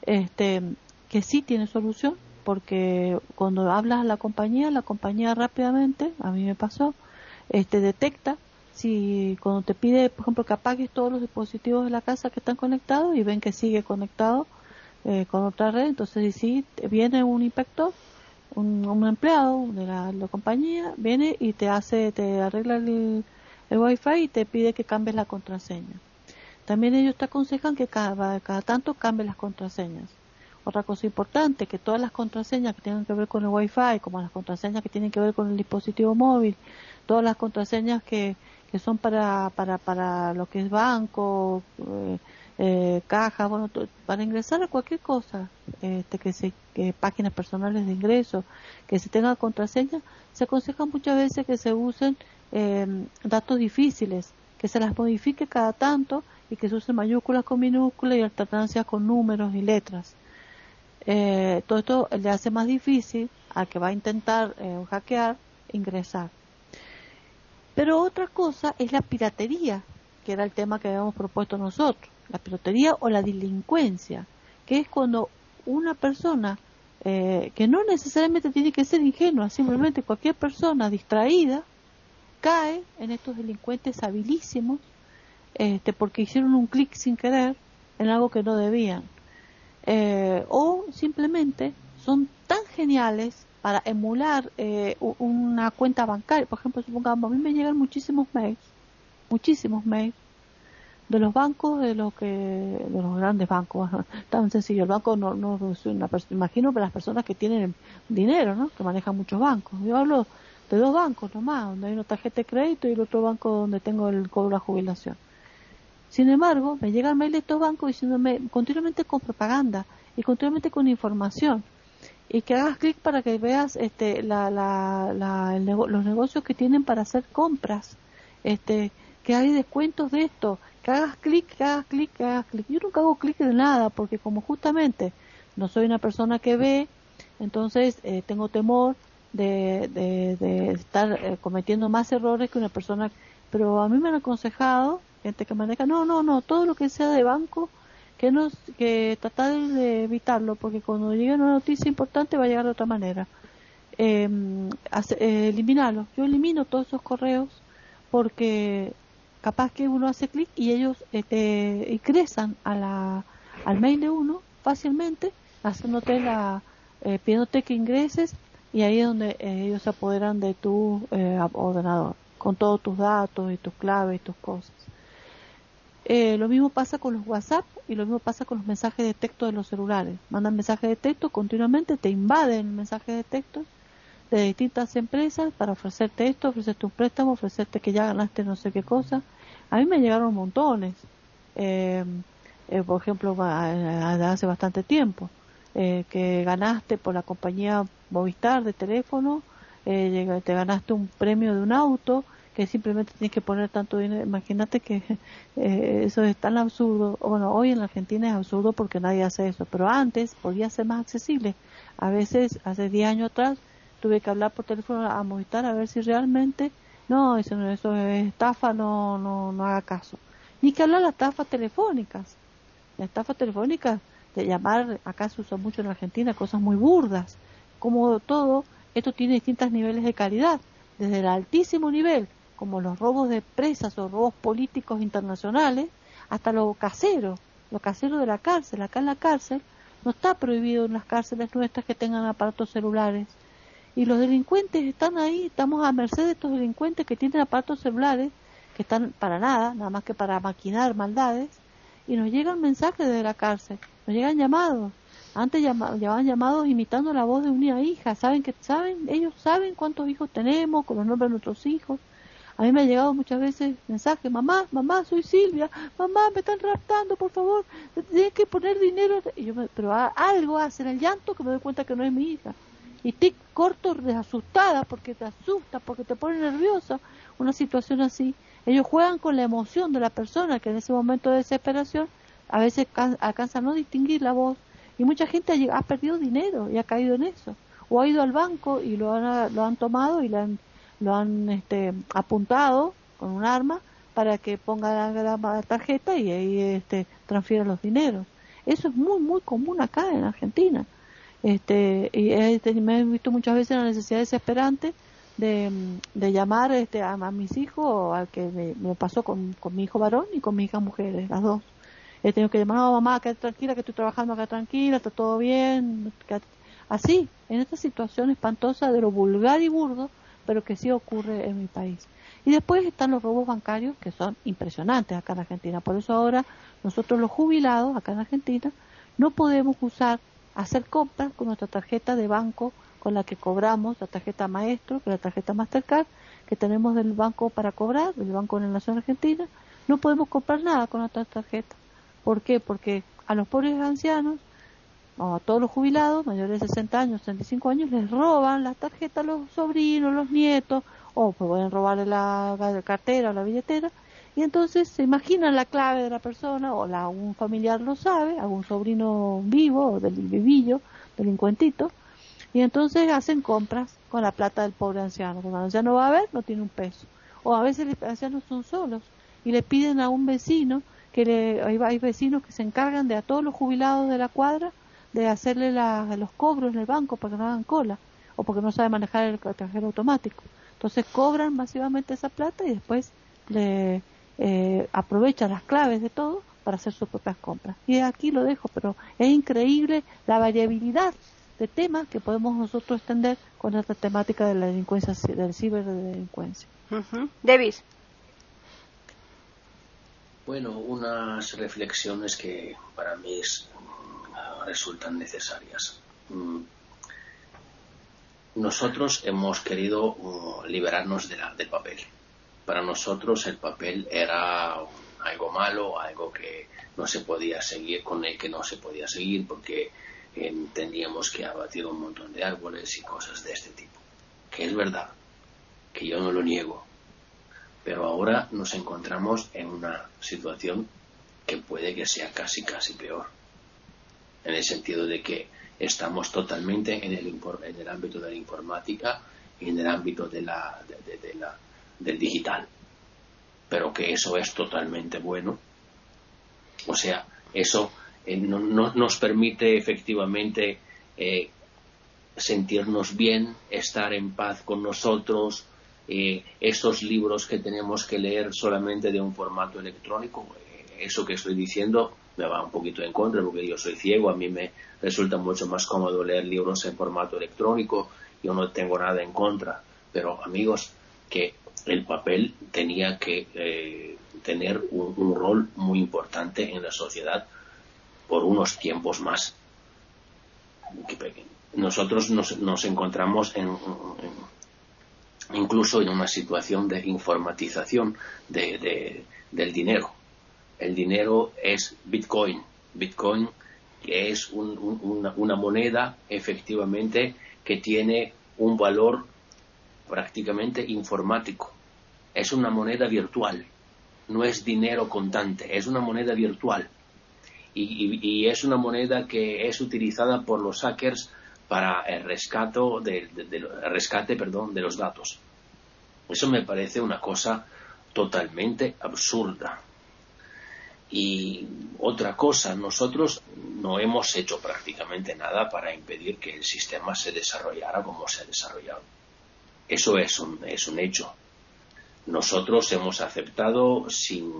este, que sí tiene solución, porque cuando hablas a la compañía, la compañía rápidamente, a mí me pasó, este, detecta si cuando te pide, por ejemplo, que apagues todos los dispositivos de la casa que están conectados y ven que sigue conectado eh, con otra red, entonces si viene un inspector, un, un empleado de la, compañía, viene y te hace, te arregla el, el wifi y te pide que cambies la contraseña. También ellos te aconsejan que cada, cada tanto cambies las contraseñas. Otra cosa importante, que todas las contraseñas que tengan que ver con el Wi-Fi, como las contraseñas que tienen que ver con el dispositivo móvil, todas las contraseñas que, que son para, para, para lo que es banco, eh, eh caja, bueno, para ingresar a cualquier cosa, este, que se, que páginas personales de ingreso, que se tenga contraseña, se aconseja muchas veces que se usen eh, datos difíciles, que se las modifique cada tanto y que se usen mayúsculas con minúsculas y alternancias con números y letras. Eh, todo esto le hace más difícil al que va a intentar eh, hackear ingresar. Pero otra cosa es la piratería, que era el tema que habíamos propuesto nosotros, la piratería o la delincuencia, que es cuando una persona eh, que no necesariamente tiene que ser ingenua, simplemente cualquier persona distraída cae en estos delincuentes habilísimos este, porque hicieron un clic sin querer en algo que no debían. Eh, o simplemente son tan geniales para emular eh, una cuenta bancaria. Por ejemplo, supongamos, a mí me llegan muchísimos mails, muchísimos mails de los bancos, de los que, de los grandes bancos, (laughs) tan sencillo. El banco no, no una imagino para las personas que tienen dinero, ¿no? Que manejan muchos bancos. Yo hablo de dos bancos nomás, donde hay una tarjeta de crédito y el otro banco donde tengo el cobro de la jubilación. Sin embargo, me llegan mails de estos bancos diciéndome continuamente con propaganda y continuamente con información. Y que hagas clic para que veas este, la, la, la, los negocios que tienen para hacer compras, este, que hay descuentos de esto, que hagas clic, que hagas clic, que hagas clic. Yo nunca hago clic de nada porque como justamente no soy una persona que ve, entonces eh, tengo temor de, de, de estar eh, cometiendo más errores que una persona, pero a mí me han aconsejado gente que maneja, no, no, no, todo lo que sea de banco, que nos, que tratar de evitarlo, porque cuando llegue una noticia importante va a llegar de otra manera. Em, eh, eliminarlo. Yo elimino todos esos correos porque capaz que uno hace clic y ellos este, ingresan a la, al mail de uno fácilmente, haciéndote la, eh, pidiéndote que ingreses y ahí es donde eh, ellos se apoderan de tu eh, ordenador con todos tus datos y tus claves y tus cosas. Eh, lo mismo pasa con los WhatsApp y lo mismo pasa con los mensajes de texto de los celulares. Mandan mensajes de texto continuamente, te invaden mensajes de texto de distintas empresas para ofrecerte esto, ofrecerte un préstamo, ofrecerte que ya ganaste no sé qué cosa. A mí me llegaron montones. Eh, eh, por ejemplo, hace bastante tiempo, que ganaste por la compañía Movistar de teléfono, te ganaste un premio de un auto, que simplemente tienes que poner tanto dinero. Imagínate que (laughs) eh, eso es tan absurdo. Bueno, hoy en la Argentina es absurdo porque nadie hace eso, pero antes podía ser más accesible. A veces, hace 10 años atrás, tuve que hablar por teléfono a Movistar a ver si realmente, no, eso, eso es estafa, no, no, no haga caso. Ni que hablar las estafas telefónicas. Las estafas telefónicas, de llamar, acá se usa mucho en Argentina, cosas muy burdas. Como todo, esto tiene distintos niveles de calidad. Desde el altísimo nivel, como los robos de presas o robos políticos internacionales, hasta lo casero, lo casero de la cárcel. Acá en la cárcel no está prohibido en las cárceles nuestras que tengan aparatos celulares. Y los delincuentes están ahí, estamos a merced de estos delincuentes que tienen aparatos celulares, que están para nada, nada más que para maquinar maldades, y nos llegan mensajes desde la cárcel, nos llegan llamados. Antes llamaban llamados imitando la voz de una hija, saben que saben, ellos saben cuántos hijos tenemos, con los nombres de nuestros hijos, a mí me ha llegado muchas veces mensajes, mamá, mamá, soy Silvia, mamá, me están raptando, por favor, tienes que poner dinero. Y yo pero algo hace en el llanto que me doy cuenta que no es mi hija. Y tic corto, asustada, porque te asusta, porque te pone nerviosa, una situación así. Ellos juegan con la emoción de la persona que en ese momento de desesperación a veces alcanza a no distinguir la voz y mucha gente ha, perdido dinero y ha caído en eso o ha ido al banco y lo han, lo han tomado y lo han, lo han este, apuntado con un arma para que ponga la, tarjeta y ahí este, transfiera los dineros. Eso es muy, muy común acá en Argentina. Este, y este, me he visto muchas veces la necesidad desesperante de, llamar este, a, mis hijos, al que me, pasó con, mi hijo varón y con mi hija mujeres, las dos. He tenido que llamar, a mamá, quédate tranquila, que estoy trabajando acá tranquila, está todo bien. Así, en esta situación espantosa de lo vulgar y burdo, pero que sí ocurre en mi país. Y después están los robos bancarios que son impresionantes acá en Argentina. Por eso ahora nosotros los jubilados acá en Argentina no podemos usar, hacer compras con nuestra tarjeta de banco con la que cobramos, la tarjeta maestro, la tarjeta Mastercard, que tenemos del banco para cobrar, del Banco de la Nación Argentina, no podemos comprar nada con nuestra tarjeta. ¿Por qué? Porque a los pobres ancianos, a todos los jubilados, mayores de 60 años, 65 años, les roban la tarjeta a los sobrinos, los nietos, o pues pueden robarle la, cartera o la billetera, y entonces se imaginan la clave de la persona, o la, algún familiar lo sabe, algún sobrino vivo, o del vivillo, delincuentito, y entonces hacen compras con la plata del pobre anciano. Cuando el anciano va a ver, no tiene un peso. O a veces los ancianos son solos y le piden a un vecino, que le, hay, vecinos que se encargan de a todos los jubilados de la cuadra de hacerle los cobros en el banco para que no hagan cola o porque no sabe manejar el cajero automático. Entonces cobran masivamente esa plata y después le eh, aprovechan las claves de todo para hacer sus propias compras. Y aquí lo dejo, pero es increíble la variabilidad de temas que podemos nosotros extender con esta temática de la delincuencia, del ciberdelincuencia. Uh Davis. Bueno, unas reflexiones que para mí mm, resultan necesarias. Mm, nosotros hemos querido uh, liberarnos de la, del papel. Para nosotros el papel era algo malo, algo que no se podía seguir, con el que no se podía seguir porque entendíamos que ha batido un montón de árboles y cosas de este tipo. Que es verdad, que yo no lo niego. Pero ahora nos encontramos en una situación que puede que sea casi, casi peor. En el sentido de que estamos totalmente en el, en el ámbito de la informática y en el ámbito de la, de la, del digital. Pero que eso es totalmente bueno. O sea, eso eh, no, nos permite efectivamente eh, sentirnos bien, estar en paz con nosotros. Eh, esos libros que tenemos que leer solamente de un formato electrónico, eso que estoy diciendo me va un poquito en contra porque yo soy ciego, a mí me resulta mucho más cómodo leer libros en formato electrónico, yo no tengo nada en contra, pero amigos, que el papel tenía que tener un, rol muy importante en la sociedad por unos tiempos más. Nosotros nos, encontramos en, incluso en una situación de informatización de, del dinero. El dinero es Bitcoin. Bitcoin es una, una moneda efectivamente que tiene un valor prácticamente informático. Es una moneda virtual, no es dinero contante, es una moneda virtual y, es una moneda que es utilizada por los hackers para el rescato de, rescate perdón, de los datos. Eso me parece una cosa totalmente absurda. Y otra cosa, nosotros no hemos hecho prácticamente nada para impedir que el sistema se desarrollara como se ha desarrollado. Eso es un, es un hecho. Nosotros hemos aceptado sin,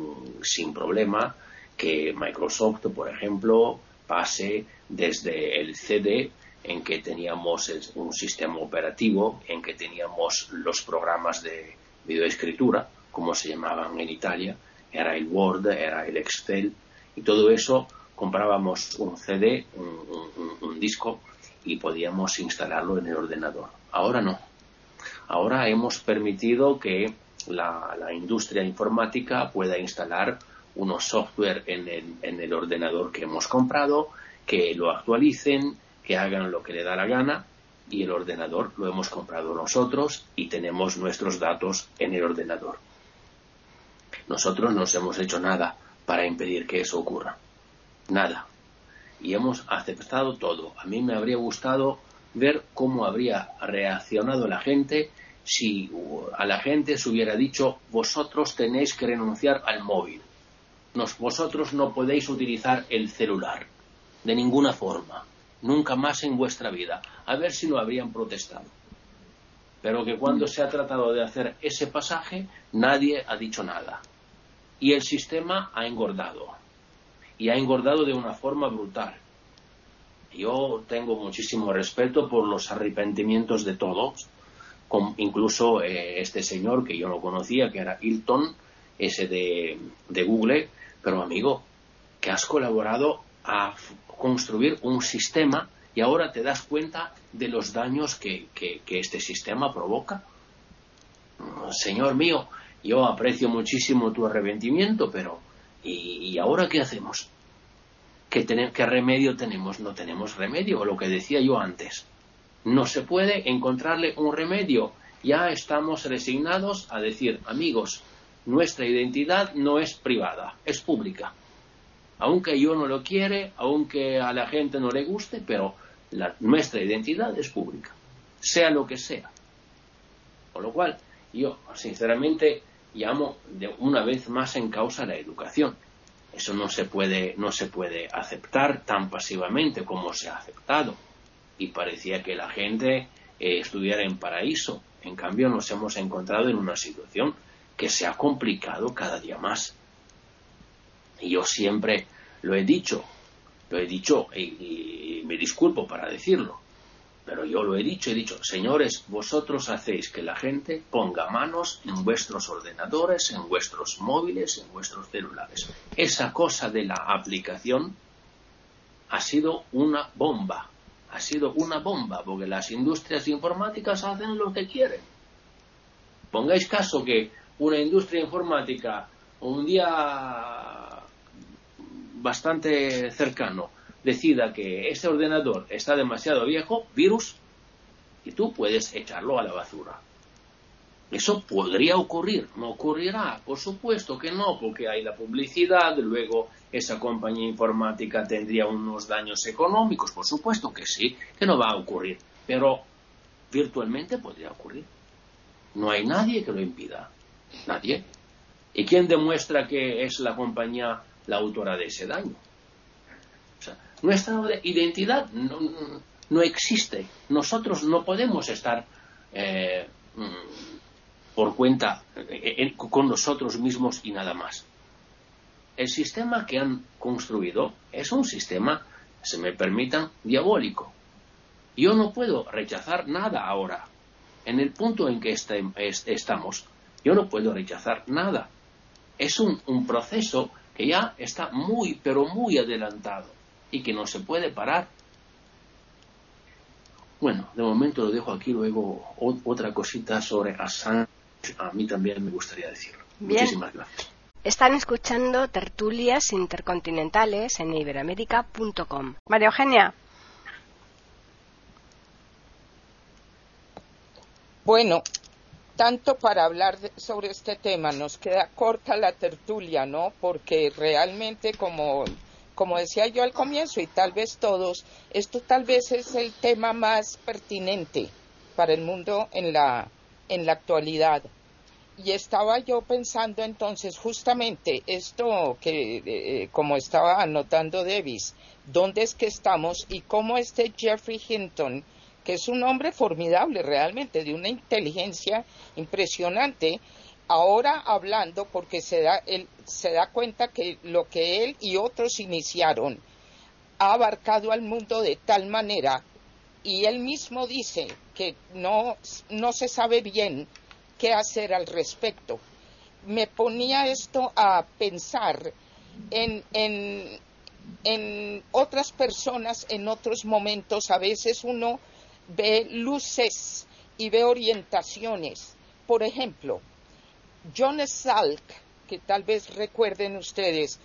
sin problema que Microsoft, por ejemplo, pase desde el CD en que teníamos un sistema operativo, en que teníamos los programas de videoescritura, como se llamaban en Italia, era el Word, era el Excel, y todo eso comprábamos un CD, un, disco, y podíamos instalarlo en el ordenador. Ahora no. Ahora hemos permitido que la industria informática pueda instalar unos software en el, en el ordenador que hemos comprado, que lo actualicen, que hagan lo que le da la gana y el ordenador lo hemos comprado nosotros y tenemos nuestros datos en el ordenador. Nosotros no hemos hecho nada para impedir que eso ocurra. Nada. Y hemos aceptado todo. A mí me habría gustado ver cómo habría reaccionado la gente si a la gente se hubiera dicho vosotros tenéis que renunciar al móvil. vosotros no podéis utilizar el celular de ninguna forma, nunca más en vuestra vida. A ver si lo habrían protestado. Pero que cuando se ha tratado de hacer ese pasaje, nadie ha dicho nada. Y el sistema ha engordado. Y ha engordado de una forma brutal. Yo tengo muchísimo respeto por los arrepentimientos de todos, incluso eh, este señor que yo no conocía, que era Hilton, ese de, Google, pero amigo, que has colaborado a construir un sistema y ahora te das cuenta de los daños que, este sistema provoca. Señor mío, yo aprecio muchísimo tu arrepentimiento, pero ¿y, ahora qué hacemos? ¿Qué, ¿Qué remedio tenemos? No tenemos remedio, lo que decía yo antes. No se puede encontrarle un remedio. Ya estamos resignados a decir, amigos, nuestra identidad no es privada, es pública. Aunque yo no lo quiere, aunque a la gente no le guste, pero nuestra identidad es pública, sea lo que sea. Con lo cual, yo sinceramente llamo de una vez más en causa la educación. Eso no se puede, no se puede aceptar tan pasivamente como se ha aceptado. Y parecía que la gente eh, estuviera en paraíso. En cambio, nos hemos encontrado en una situación que se ha complicado cada día más. Y yo siempre lo he dicho, lo he dicho y, me disculpo para decirlo, pero yo lo he dicho, he dicho, señores, vosotros hacéis que la gente ponga manos en vuestros ordenadores, en vuestros móviles, en vuestros celulares. Esa cosa de la aplicación ha sido una bomba, ha sido una bomba, porque las industrias informáticas hacen lo que quieren. Pongáis caso que una industria informática un día bastante cercano decida que este ordenador está demasiado viejo, virus, y tú puedes echarlo a la basura. Eso podría ocurrir, no ocurrirá, por supuesto que no, porque hay la publicidad, luego esa compañía informática tendría unos daños económicos, por supuesto que sí, que no va a ocurrir, pero virtualmente podría ocurrir. No hay nadie que lo impida, nadie. ¿Y quién demuestra que es la compañía la autora de ese daño. Nuestra identidad no, existe. Nosotros no podemos estar eh, mm, por cuenta eh, con nosotros mismos y nada más. El sistema que han construido es un sistema, se me permitan, diabólico. Yo no puedo rechazar nada ahora. En el punto en que este, estamos, yo no puedo rechazar nada. Es un proceso que ya está muy, pero muy adelantado y que no se puede parar. Bueno, de momento lo dejo aquí, luego otra cosita sobre Assange, a mí también me gustaría decirlo. Muchísimas gracias. Están escuchando tertulias intercontinentales en iberamérica.com. María Eugenia. Bueno, tanto para hablar sobre este tema. Nos queda corta la tertulia, ¿no? Porque realmente, como, como decía yo al comienzo, y tal vez todos, esto tal vez es el tema más pertinente para el mundo en la, en la actualidad. Y estaba yo pensando entonces justamente esto que, eh, como estaba anotando Davis, dónde es que estamos y cómo este Jeffrey Hinton, que es un hombre formidable realmente, de una inteligencia impresionante, ahora hablando porque se da, se da cuenta que lo que él y otros iniciaron ha abarcado al mundo de tal manera y él mismo dice que no, no se sabe bien qué hacer al respecto. Me ponía esto a pensar en, en, en otras personas en otros momentos. A veces uno ve luces y ve orientaciones. Por ejemplo, John Salk, que tal vez recuerden ustedes,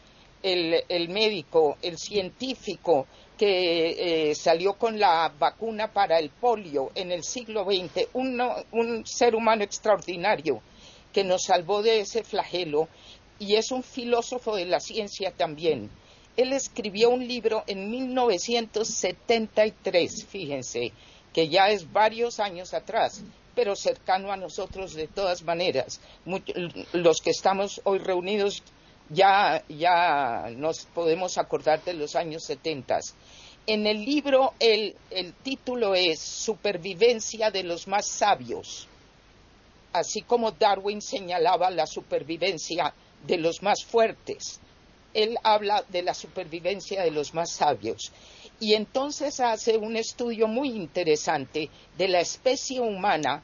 el, médico, el científico que eh, salió con la vacuna para el polio en el siglo XX, un ser humano extraordinario que nos salvó de ese flagelo y es un filósofo de la ciencia también. Él escribió un libro en 1973, fíjense, que ya es varios años atrás, pero cercano a nosotros de todas maneras. los que estamos hoy reunidos ya, ya nos podemos acordar de los años 70. En el libro el, el título es Supervivencia de los más sabios, así como Darwin señalaba la supervivencia de los más fuertes. Él habla de la supervivencia de los más sabios y entonces hace un estudio muy interesante de la especie humana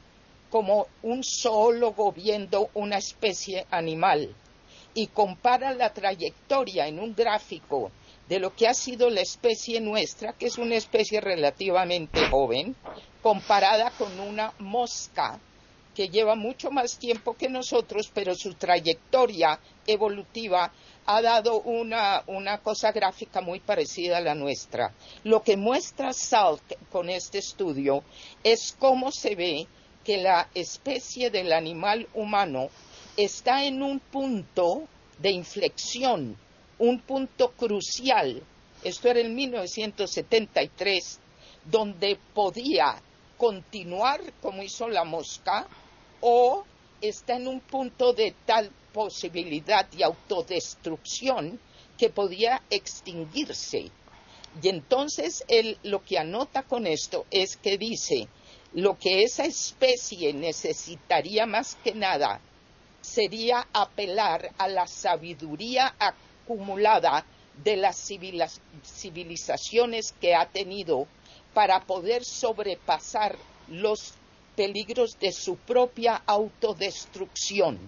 como un zoólogo viendo una especie animal y compara la trayectoria en un gráfico de lo que ha sido la especie nuestra, que es una especie relativamente joven, comparada con una mosca que lleva mucho más tiempo que nosotros, pero su trayectoria evolutiva ha dado una, cosa gráfica muy parecida a la nuestra. Lo que muestra Salk con este estudio es cómo se ve que la especie del animal humano está en un punto de inflexión, un punto crucial. Esto era en 1973, donde podía continuar como hizo la mosca o está en un punto de tal posibilidad de autodestrucción que podía extinguirse. Y entonces él lo que anota con esto es que dice, lo que esa especie necesitaría más que nada sería apelar a la sabiduría acumulada de las civilizaciones que ha tenido para poder sobrepasar los peligros de su propia autodestrucción.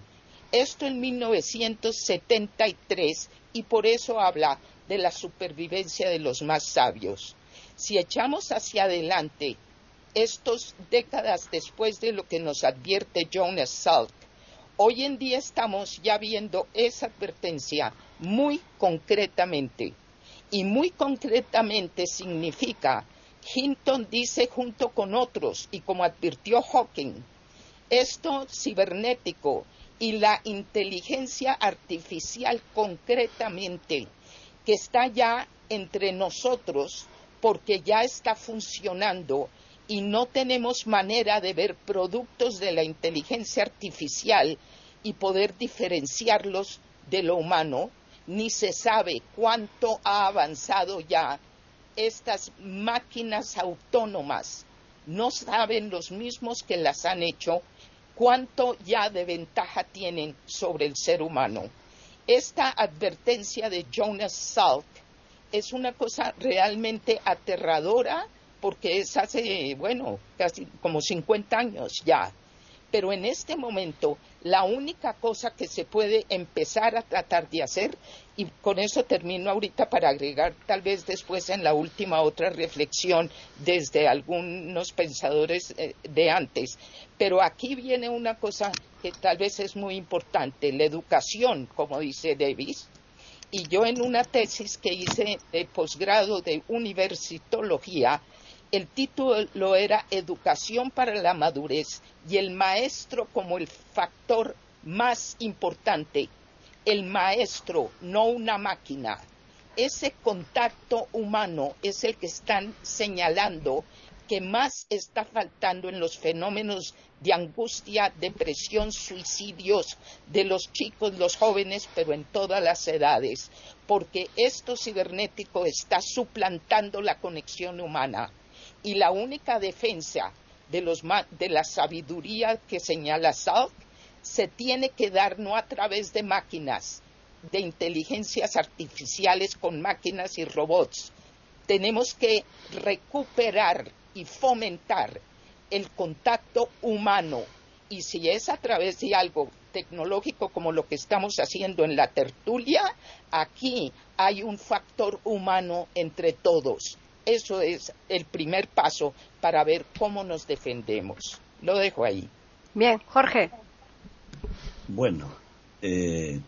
Esto en 1973 y por eso habla de la supervivencia de los más sabios. Si echamos hacia adelante estos décadas después de lo que nos advierte Jonas Salk, hoy en día estamos ya viendo esa advertencia muy concretamente. Y muy concretamente significa, Hinton dice junto con otros, y como advirtió Hawking, esto cibernético y la inteligencia artificial concretamente, que está ya entre nosotros porque ya está funcionando y no tenemos manera de ver productos de la inteligencia artificial y poder diferenciarlos de lo humano, ni se sabe cuánto ha avanzado ya estas máquinas autónomas. No saben los mismos que las han hecho cuánto ya de ventaja tienen sobre el ser humano. Esta advertencia de Jonas Salk es una cosa realmente aterradora porque es hace, bueno, casi como 50 años ya. Pero en este momento la única cosa que se puede empezar a tratar de hacer, y con eso termino ahorita para agregar tal vez después en la última otra reflexión desde algunos pensadores eh, de antes, pero aquí viene una cosa que tal vez es muy importante, la educación, como dice Davis, y yo en una tesis que hice de posgrado de universitología, el título era Educación para la Madurez y el maestro como el factor más importante. El maestro, no una máquina. Ese contacto humano es el que están señalando que más está faltando en los fenómenos de angustia, depresión, suicidios de los chicos, los jóvenes, pero en todas las edades, porque esto cibernético está suplantando la conexión humana y la única defensa de, los, de la sabiduría que señala Salk se tiene que dar no a través de máquinas, de inteligencias artificiales con máquinas y robots. Tenemos que recuperar y fomentar el contacto humano. Y si es a través de algo tecnológico como lo que estamos haciendo en la tertulia, aquí hay un factor humano entre todos. Eso es el primer paso para ver cómo nos defendemos. Lo dejo ahí. Bien, Jorge. Bueno, eh,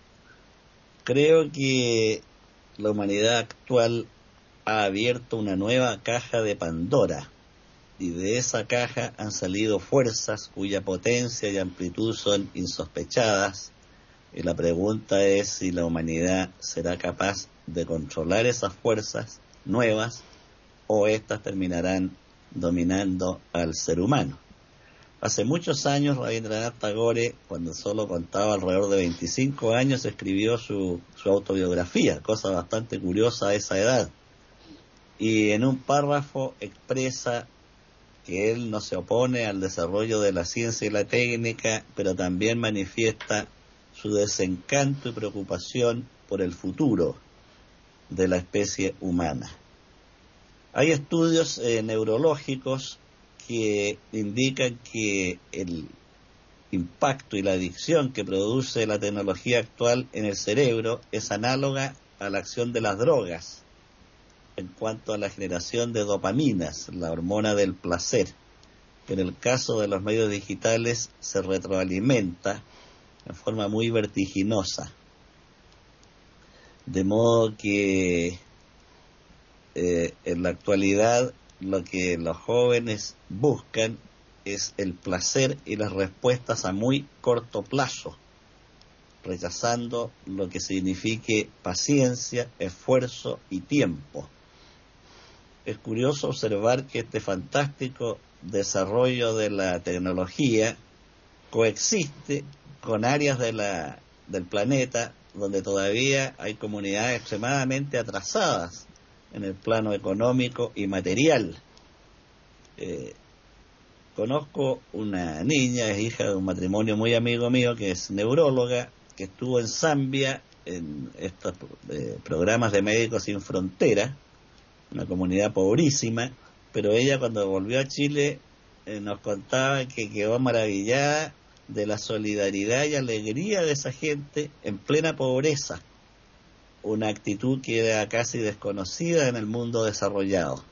creo que la humanidad actual ha abierto una nueva caja de Pandora y de esa caja han salido fuerzas cuya potencia y amplitud son insospechadas y la pregunta es si la humanidad será capaz de controlar esas fuerzas nuevas o éstas terminarán dominando al ser humano. Hace muchos años Rabindranath Tagore, cuando solo contaba alrededor de 25 años, escribió su, su autobiografía, cosa bastante curiosa a esa edad. Y en un párrafo expresa que él no se opone al desarrollo de la ciencia y la técnica, pero también manifiesta su desencanto y preocupación por el futuro de la especie humana. Hay estudios eh, neurológicos que indican que el impacto y la adicción que produce la tecnología actual en el cerebro es análoga a la acción de las drogas en cuanto a la generación de dopaminas, la hormona del placer, en el caso de los medios digitales se retroalimenta en forma muy vertiginosa. De modo que eh, en la actualidad lo que los jóvenes buscan es el placer y las respuestas a muy corto plazo, rechazando lo que signifique paciencia, esfuerzo y tiempo. Es curioso observar que este fantástico desarrollo de la tecnología coexiste con áreas de la, del planeta donde todavía hay comunidades extremadamente atrasadas en el plano económico y material. Eh, conozco una niña, es hija de un matrimonio muy amigo mío, que es neuróloga, que estuvo en Zambia en estos eh, programas de Médicos Sin Fronteras, una comunidad pobrísima, pero ella cuando volvió a Chile eh, nos contaba que quedó maravillada de la solidaridad y alegría de esa gente en plena pobreza una actitud que era casi desconocida en el mundo desarrollado.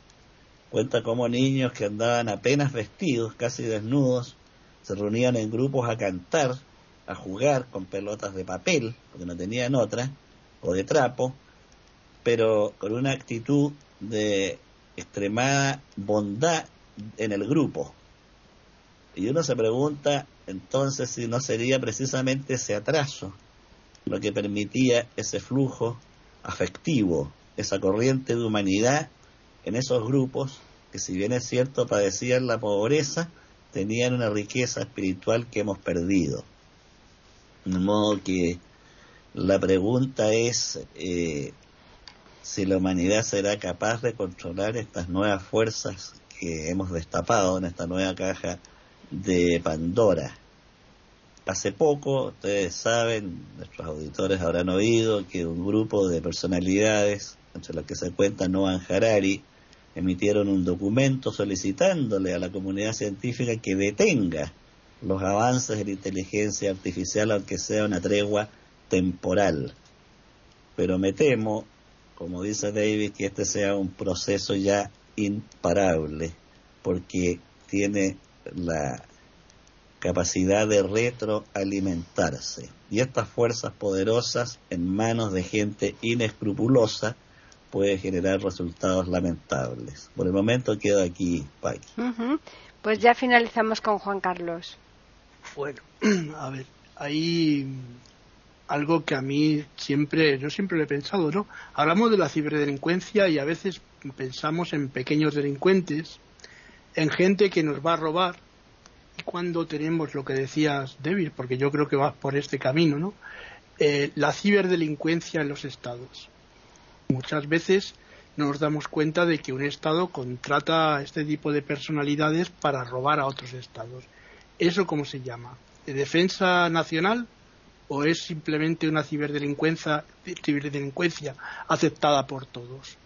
Cuenta cómo niños que andaban apenas vestidos, casi desnudos, se reunían en grupos a cantar, a jugar con pelotas de papel, porque no tenían otra, o de trapo, pero con una actitud de extremada bondad en el grupo. Y uno se pregunta entonces si no sería precisamente ese atraso lo que permitía ese flujo afectivo, esa corriente de humanidad en esos grupos que si bien es cierto padecían la pobreza, tenían una riqueza espiritual que hemos perdido. De modo que la pregunta es eh, si la humanidad será capaz de controlar estas nuevas fuerzas que hemos destapado en esta nueva caja de Pandora. Hace poco, ustedes saben, nuestros auditores habrán oído que un grupo de personalidades, entre las que se cuenta Noam Harari, emitieron un documento solicitándole a la comunidad científica que detenga los avances de la inteligencia artificial, aunque sea una tregua temporal. Pero me temo, como dice David, que este sea un proceso ya imparable, porque tiene la capacidad de retroalimentarse. Y estas fuerzas poderosas en manos de gente inescrupulosa puede generar resultados lamentables. Por el momento quedo aquí, Paqui. Pues ya finalizamos con Juan Carlos. Bueno, (clears throat) a ver, hay algo que a mí siempre, yo siempre lo he pensado, ¿no? Hablamos de la ciberdelincuencia y a veces pensamos en pequeños delincuentes, en gente que nos va a robar, cuando tenemos lo que decías, David, porque yo creo que vas por este camino, ¿no? Eh, la ciberdelincuencia en los estados. Muchas veces nos damos cuenta de que un estado contrata a este tipo de personalidades para robar a otros estados. ¿Eso cómo se llama? ¿De defensa nacional o es simplemente una ciberdelincuencia, ciberdelincuencia aceptada por todos?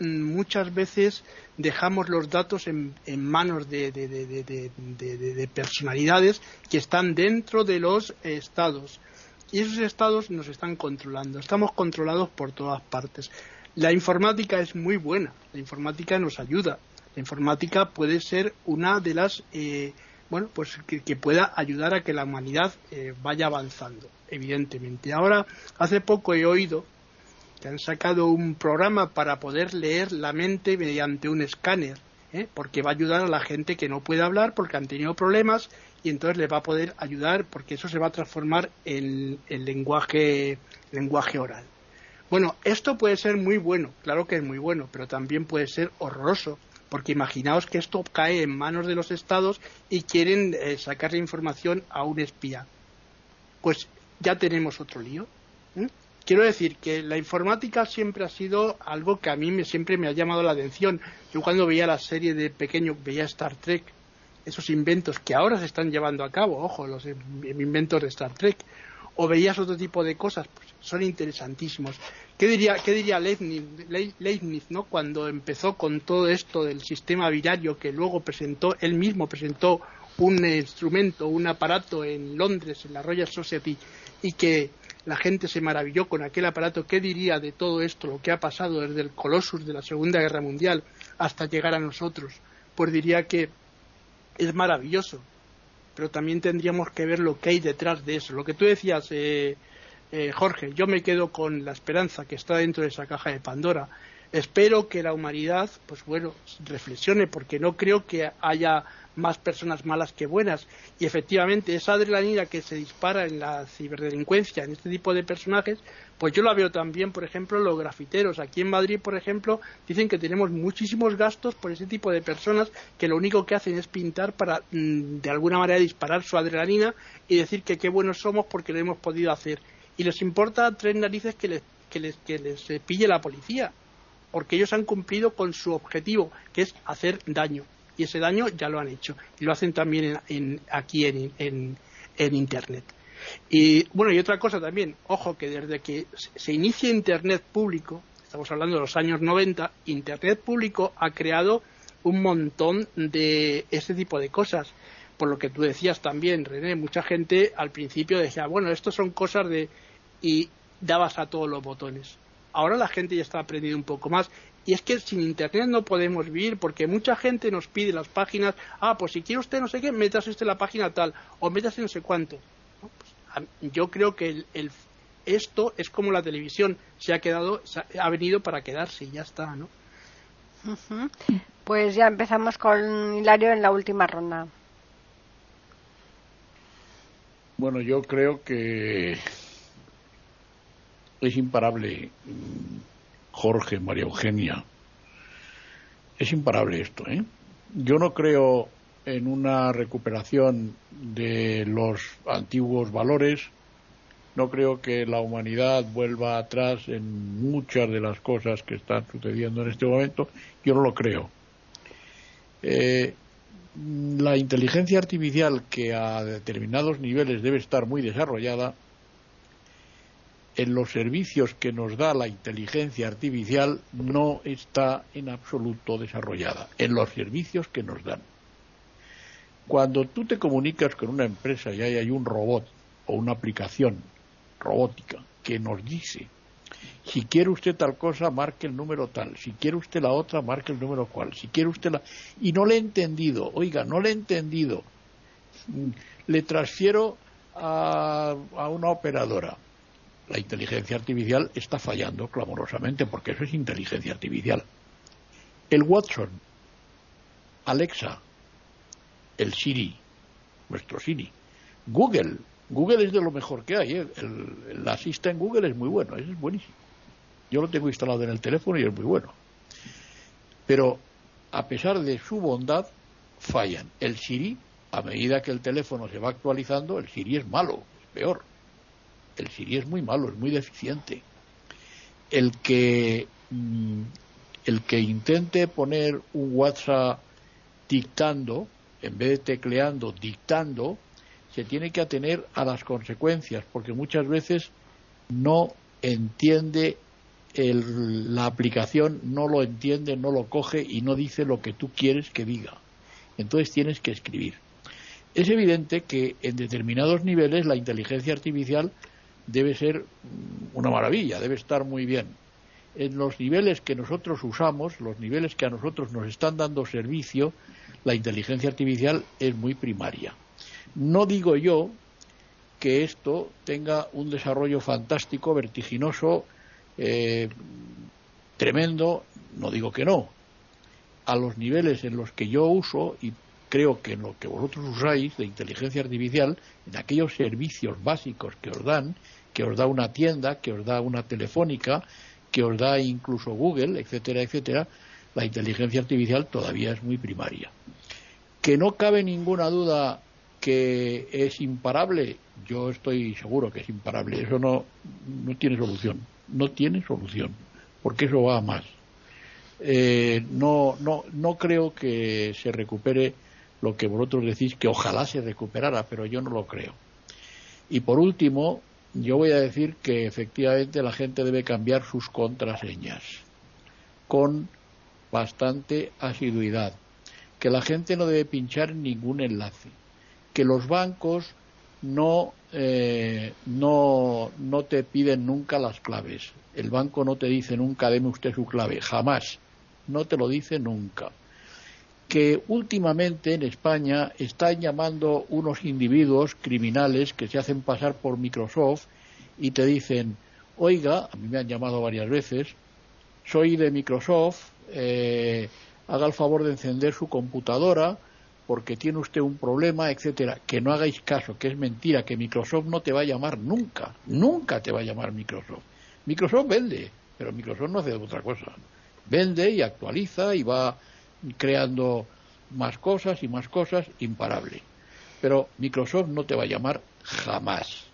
Muchas veces dejamos los datos en, manos de, personalidades que están dentro de los estados. Y esos estados nos están controlando. Estamos controlados por todas partes. La informática es muy buena. La informática nos ayuda. La informática puede ser una de las, eh, bueno, pues que, pueda ayudar a que la humanidad eh, vaya avanzando, evidentemente. Ahora, hace poco he oído que han sacado un programa para poder leer la mente mediante un escáner, ¿eh? porque va a ayudar a la gente que no puede hablar porque han tenido problemas y entonces le va a poder ayudar porque eso se va a transformar en, lenguaje, lenguaje oral. Bueno, esto puede ser muy bueno, claro que es muy bueno, pero también puede ser horroroso, porque imaginaos que esto cae en manos de los estados y quieren eh, sacarle información a un espía. Pues ya tenemos otro lío. Quiero decir que la informática siempre ha sido algo que a mí me, siempre me ha llamado la atención. Yo cuando veía la serie de pequeño, veía Star Trek, esos inventos que ahora se están llevando a cabo, ojo, los inventos de Star Trek, o veías otro tipo de cosas, pues son interesantísimos. ¿Qué diría, qué diría Leibniz, ¿no? cuando empezó con todo esto del sistema binario que luego presentó, él mismo presentó un instrumento, un aparato en Londres, en la Royal Society, y que la gente se maravilló con aquel aparato, ¿qué diría de todo esto, lo que ha pasado desde el Colossus de la Segunda Guerra Mundial hasta llegar a nosotros? Pues diría que es maravilloso, pero también tendríamos que ver lo que hay detrás de eso. Lo que tú decías, eh, eh, Jorge, yo me quedo con la esperanza que está dentro de esa caja de Pandora. Espero que la humanidad, pues bueno, reflexione, porque no creo que haya más personas malas que buenas. Y efectivamente, esa adrenalina que se dispara en la ciberdelincuencia, en este tipo de personajes, pues yo la veo también, por ejemplo, los grafiteros. Aquí en Madrid, por ejemplo, dicen que tenemos muchísimos gastos por ese tipo de personas que lo único que hacen es pintar para, mm, de alguna manera, disparar su adrenalina y decir que qué buenos somos porque lo hemos podido hacer. Y les importa tres narices que les, que les, que les pille la policía porque ellos han cumplido con su objetivo, que es hacer daño y ese daño ya lo han hecho y lo hacen también aquí en, Internet. Y bueno, y otra cosa también, ojo que desde que se inicia Internet público, estamos hablando de los años 90, Internet público ha creado un montón de este tipo de cosas. Por lo que tú decías también, René, mucha gente al principio decía, bueno, esto son cosas de... y dabas a todos los botones. Ahora la gente ya está aprendiendo un poco más y es que sin Internet no podemos vivir porque mucha gente nos pide las páginas, ah, pues si quiere usted no sé qué, metas usted la página tal o metas no sé cuánto. Pues, yo creo que el, esto es como la televisión, se ha quedado, ha venido para quedarse y ya está, ¿no? Pues ya empezamos con Hilario en la última ronda. Bueno, yo creo que es imparable Jorge, María Eugenia. Es imparable esto, ¿eh? Yo no creo en una recuperación de los antiguos valores. No creo que la humanidad vuelva atrás en muchas de las cosas que están sucediendo en este momento. Yo no lo creo. Eh, la inteligencia artificial, que a determinados niveles debe estar muy desarrollada, en los servicios que nos da la inteligencia artificial no está en absoluto desarrollada, en los servicios que nos dan. Cuando tú te comunicas con una empresa y hay un robot o una aplicación robótica que nos dice, si quiere usted tal cosa, marque el número tal, si quiere usted la otra, marque el número cual, si quiere usted la... Y no le he entendido, oiga, no le he entendido, le transfiero a, a una operadora la inteligencia artificial está fallando clamorosamente porque eso es inteligencia artificial. El Watson, Alexa, el Siri, nuestro Siri, Google, Google es de lo mejor que hay. ¿eh? El, asista en Google es muy bueno, es buenísimo. Yo lo tengo instalado en el teléfono y es muy bueno. Pero a pesar de su bondad, fallan. El Siri, a medida que el teléfono se va actualizando, el Siri es malo, es peor el Siri es muy malo, es muy deficiente. El que, mm, el que intente poner un WhatsApp dictando, en vez de tecleando, dictando, se tiene que atener a las consecuencias, porque muchas veces no entiende la aplicación, no lo entiende, no lo coge y no dice lo que tú quieres que diga. Entonces tienes que escribir. Es evidente que en determinados niveles la inteligencia artificial debe ser una maravilla, debe estar muy bien. En los niveles que nosotros usamos, los niveles que a nosotros nos están dando servicio, la inteligencia artificial es muy primaria. No digo yo que esto tenga un desarrollo fantástico, vertiginoso, eh, tremendo, no digo que no. A los niveles en los que yo uso, y creo que en lo que vosotros usáis de inteligencia artificial, en aquellos servicios básicos que os dan, que os da una tienda, que os da una telefónica, que os da incluso Google, etcétera, etcétera, la inteligencia artificial todavía es muy primaria. Que no cabe ninguna duda que es imparable, yo estoy seguro que es imparable, eso no, no tiene solución, no tiene solución, porque eso va a más. Eh, no, no, no creo que se recupere lo que vosotros decís que ojalá se recuperara, pero yo no lo creo. Y por último, yo voy a decir que efectivamente la gente debe cambiar sus contraseñas con bastante asiduidad, que la gente no debe pinchar ningún enlace, que los bancos no, eh, no, no te piden nunca las claves. El banco no te dice nunca, deme usted su clave, jamás. No te lo dice nunca que últimamente en España están llamando unos individuos criminales que se hacen pasar por Microsoft y te dicen, oiga, a mí me han llamado varias veces, soy de Microsoft, eh, haga el favor de encender su computadora porque tiene usted un problema, etcétera. Que no hagáis caso, que es mentira, que Microsoft no te va a llamar nunca, nunca te va a llamar Microsoft. Microsoft vende, pero Microsoft no hace otra cosa. Vende y actualiza y va creando más cosas y más cosas, imparable. Pero Microsoft no te va a llamar jamás.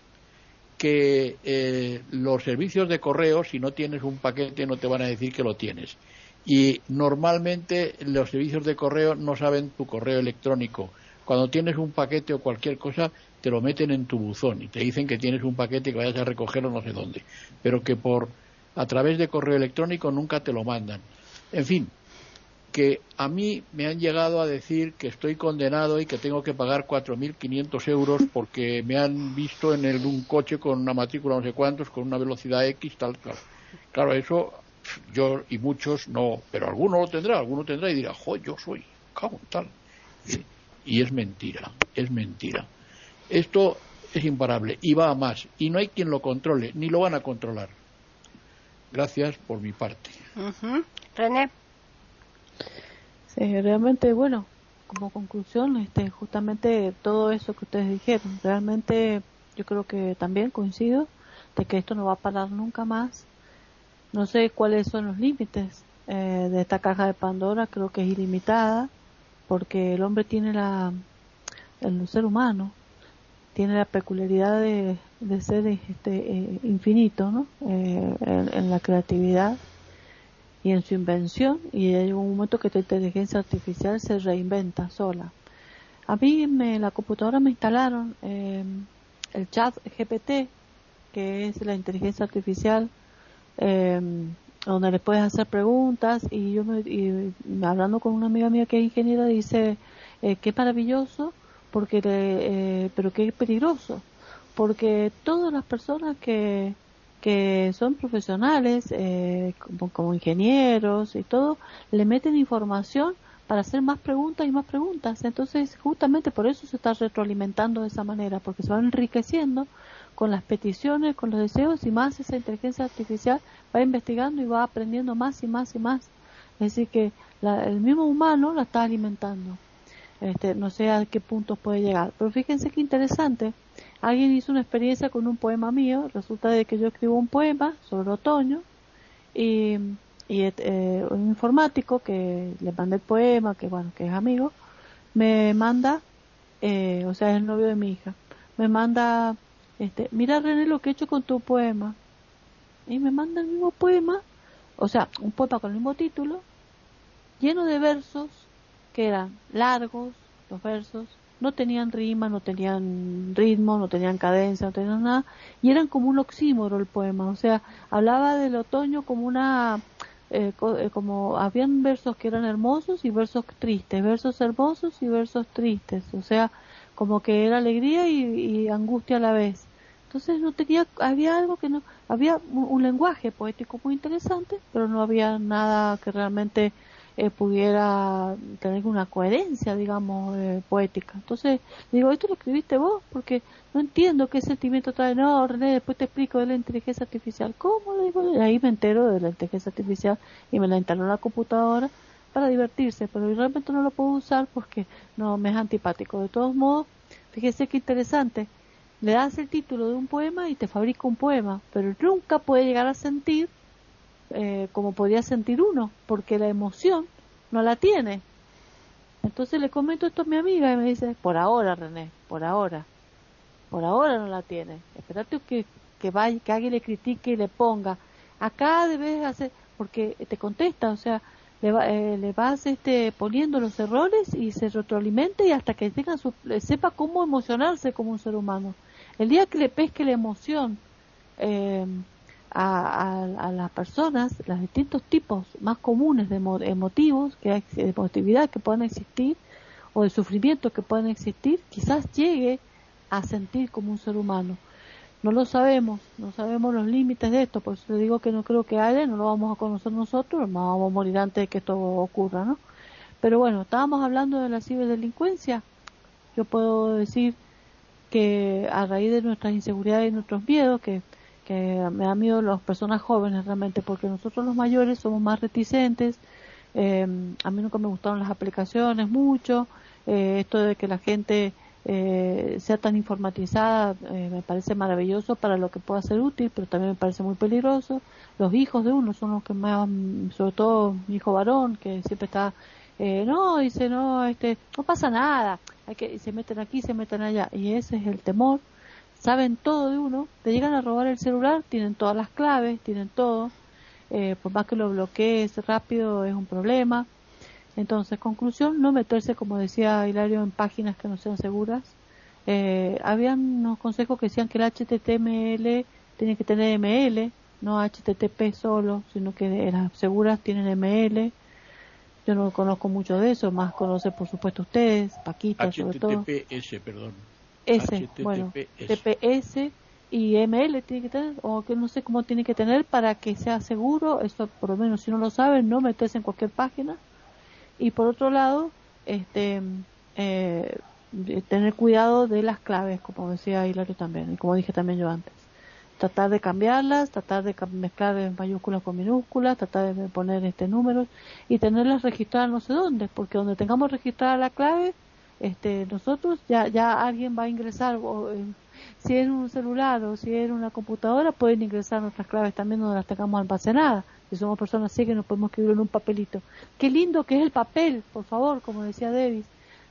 Que eh, los servicios de correo, si no tienes un paquete, no te van a decir que lo tienes. Y normalmente los servicios de correo no saben tu correo electrónico. Cuando tienes un paquete o cualquier cosa, te lo meten en tu buzón y te dicen que tienes un paquete y que vayas a recogerlo no sé dónde. Pero que por a través de correo electrónico nunca te lo mandan. En fin, que a mí me han llegado a decir que estoy condenado y que tengo que pagar 4.500 euros porque me han visto en un coche con una matrícula no sé cuántos, con una velocidad X, tal, tal. Claro, eso yo y muchos no, pero alguno lo tendrá, alguno tendrá y dirá, jo, yo soy, cago tal. Y es mentira, es mentira. Esto es imparable y va a más y no hay quien lo controle, ni lo van a controlar. Gracias por mi parte. René. Sí, realmente, bueno, como conclusión, este, justamente todo eso que ustedes dijeron, realmente yo creo que también coincido de que esto no va a parar nunca más. No sé cuáles son los límites eh, de esta caja de Pandora, creo que es ilimitada, porque el hombre tiene la, el ser humano tiene la peculiaridad de, ser este, eh, infinito, ¿no? Eh, en la creatividad y en su invención y hay un momento que la inteligencia artificial se reinventa sola. A mí en la computadora me instalaron eh, el chat GPT, que es la inteligencia artificial, eh, donde le puedes hacer preguntas y yo me, y, hablando con una amiga mía que es ingeniera dice eh, qué maravilloso porque eh, pero qué peligroso porque todas las personas que que son profesionales, eh, como, ingenieros y todo, le meten información para hacer más preguntas y más preguntas. Entonces, justamente por eso se está retroalimentando de esa manera, porque se va enriqueciendo con las peticiones, con los deseos y más esa inteligencia artificial va investigando y va aprendiendo más y más y más. Es decir, que el mismo humano la está alimentando. Este, no sé a qué puntos puede llegar. Pero fíjense qué interesante alguien hizo una experiencia con un poema mío, resulta de que yo escribo un poema sobre otoño y, y eh, un informático que le mandé el poema, que bueno, que es amigo, me manda, eh, o sea, es el novio de mi hija, me manda, este, mira René lo que he hecho con tu poema. Y me manda el mismo poema, o sea, un poema con el mismo título, lleno de versos que eran largos, los versos, no tenían rima, no tenían ritmo, no tenían cadencia, no tenían nada, y eran como un oxímoro el poema, o sea, hablaba del otoño como una, eh, eh, como habían versos que eran hermosos y versos tristes, versos hermosos y versos tristes, o sea, como que era alegría y, angustia a la vez. Entonces no tenía, había algo que no, había un lenguaje poético muy interesante, pero no había nada que realmente eh, pudiera tener una coherencia, digamos, eh, poética. Entonces, digo, ¿esto lo escribiste vos? Porque no entiendo qué sentimiento trae. No, René, después te explico de la inteligencia artificial. ¿Cómo? Le digo, y ahí me entero de la inteligencia artificial y me la instaló en la computadora para divertirse, pero realmente no lo puedo usar porque no me es antipático. De todos modos, fíjese qué interesante. le das el título de un poema y te fabrica un poema, pero nunca puede llegar a sentir eh, como podía sentir uno, porque la emoción no la tiene. Entonces le comento esto a mi amiga y me dice, por ahora René, por ahora, por ahora no la tiene. Espérate que, que vaya, que alguien le critique y le ponga, acá debes hacer, porque te contesta, o sea, le, eh, le vas este, poniendo los errores y se retroalimente y hasta que tenga su, sepa cómo emocionarse como un ser humano. El día que le pesque la emoción eh, a, a, las personas, los distintos tipos más comunes de emotivos, que de emotividad que puedan existir, o de sufrimiento que puedan existir, quizás llegue a sentir como un ser humano. No lo sabemos, no sabemos los límites de esto, por eso le digo que no creo que haya, no lo vamos a conocer nosotros, no vamos a morir antes de que esto ocurra, ¿no? Pero bueno, estábamos hablando de la ciberdelincuencia. Yo puedo decir que a raíz de nuestras inseguridades y nuestros miedos, que, que me da miedo las personas jóvenes realmente, porque nosotros los mayores somos más reticentes, eh, a mí nunca me gustaron las aplicaciones mucho, eh, esto de que la gente eh, sea tan informatizada me parece maravilloso para lo que pueda ser útil, pero también me parece muy peligroso. Los hijos de uno son los que más, sobre todo mi hijo varón, que siempre está, no, dice, no, este, no pasa nada, que se meten aquí, se meten allá, y ese es el temor. Saben todo de uno, te llegan a robar el celular, tienen todas las claves, tienen todo, eh, por más que lo bloquees rápido es un problema. Entonces, conclusión, no meterse, como decía Hilario, en páginas que no sean seguras. Eh, habían unos consejos que decían que el HTML tiene que tener ML, no HTTP solo, sino que las seguras tienen ML. Yo no conozco mucho de eso, más conoce por supuesto ustedes, Paquita sobre todo. HTTPS, perdón. S, bueno, TPS y ML tiene que tener, o que no sé cómo tiene que tener para que sea seguro, eso por lo menos si no lo saben, no meterse en cualquier página. Y por otro lado, este, eh, tener cuidado de las claves, como decía Hilario también, y como dije también yo antes tratar de cambiarlas, tratar de mezclar mayúsculas con minúsculas, tratar de poner este números y tenerlas registradas no sé dónde, porque donde tengamos registrada la clave, este, nosotros ya ya alguien va a ingresar, o, eh, si es un celular o si es una computadora, pueden ingresar nuestras claves también donde las tengamos almacenadas. Si somos personas así que nos podemos escribir en un papelito. Qué lindo que es el papel, por favor, como decía Davis.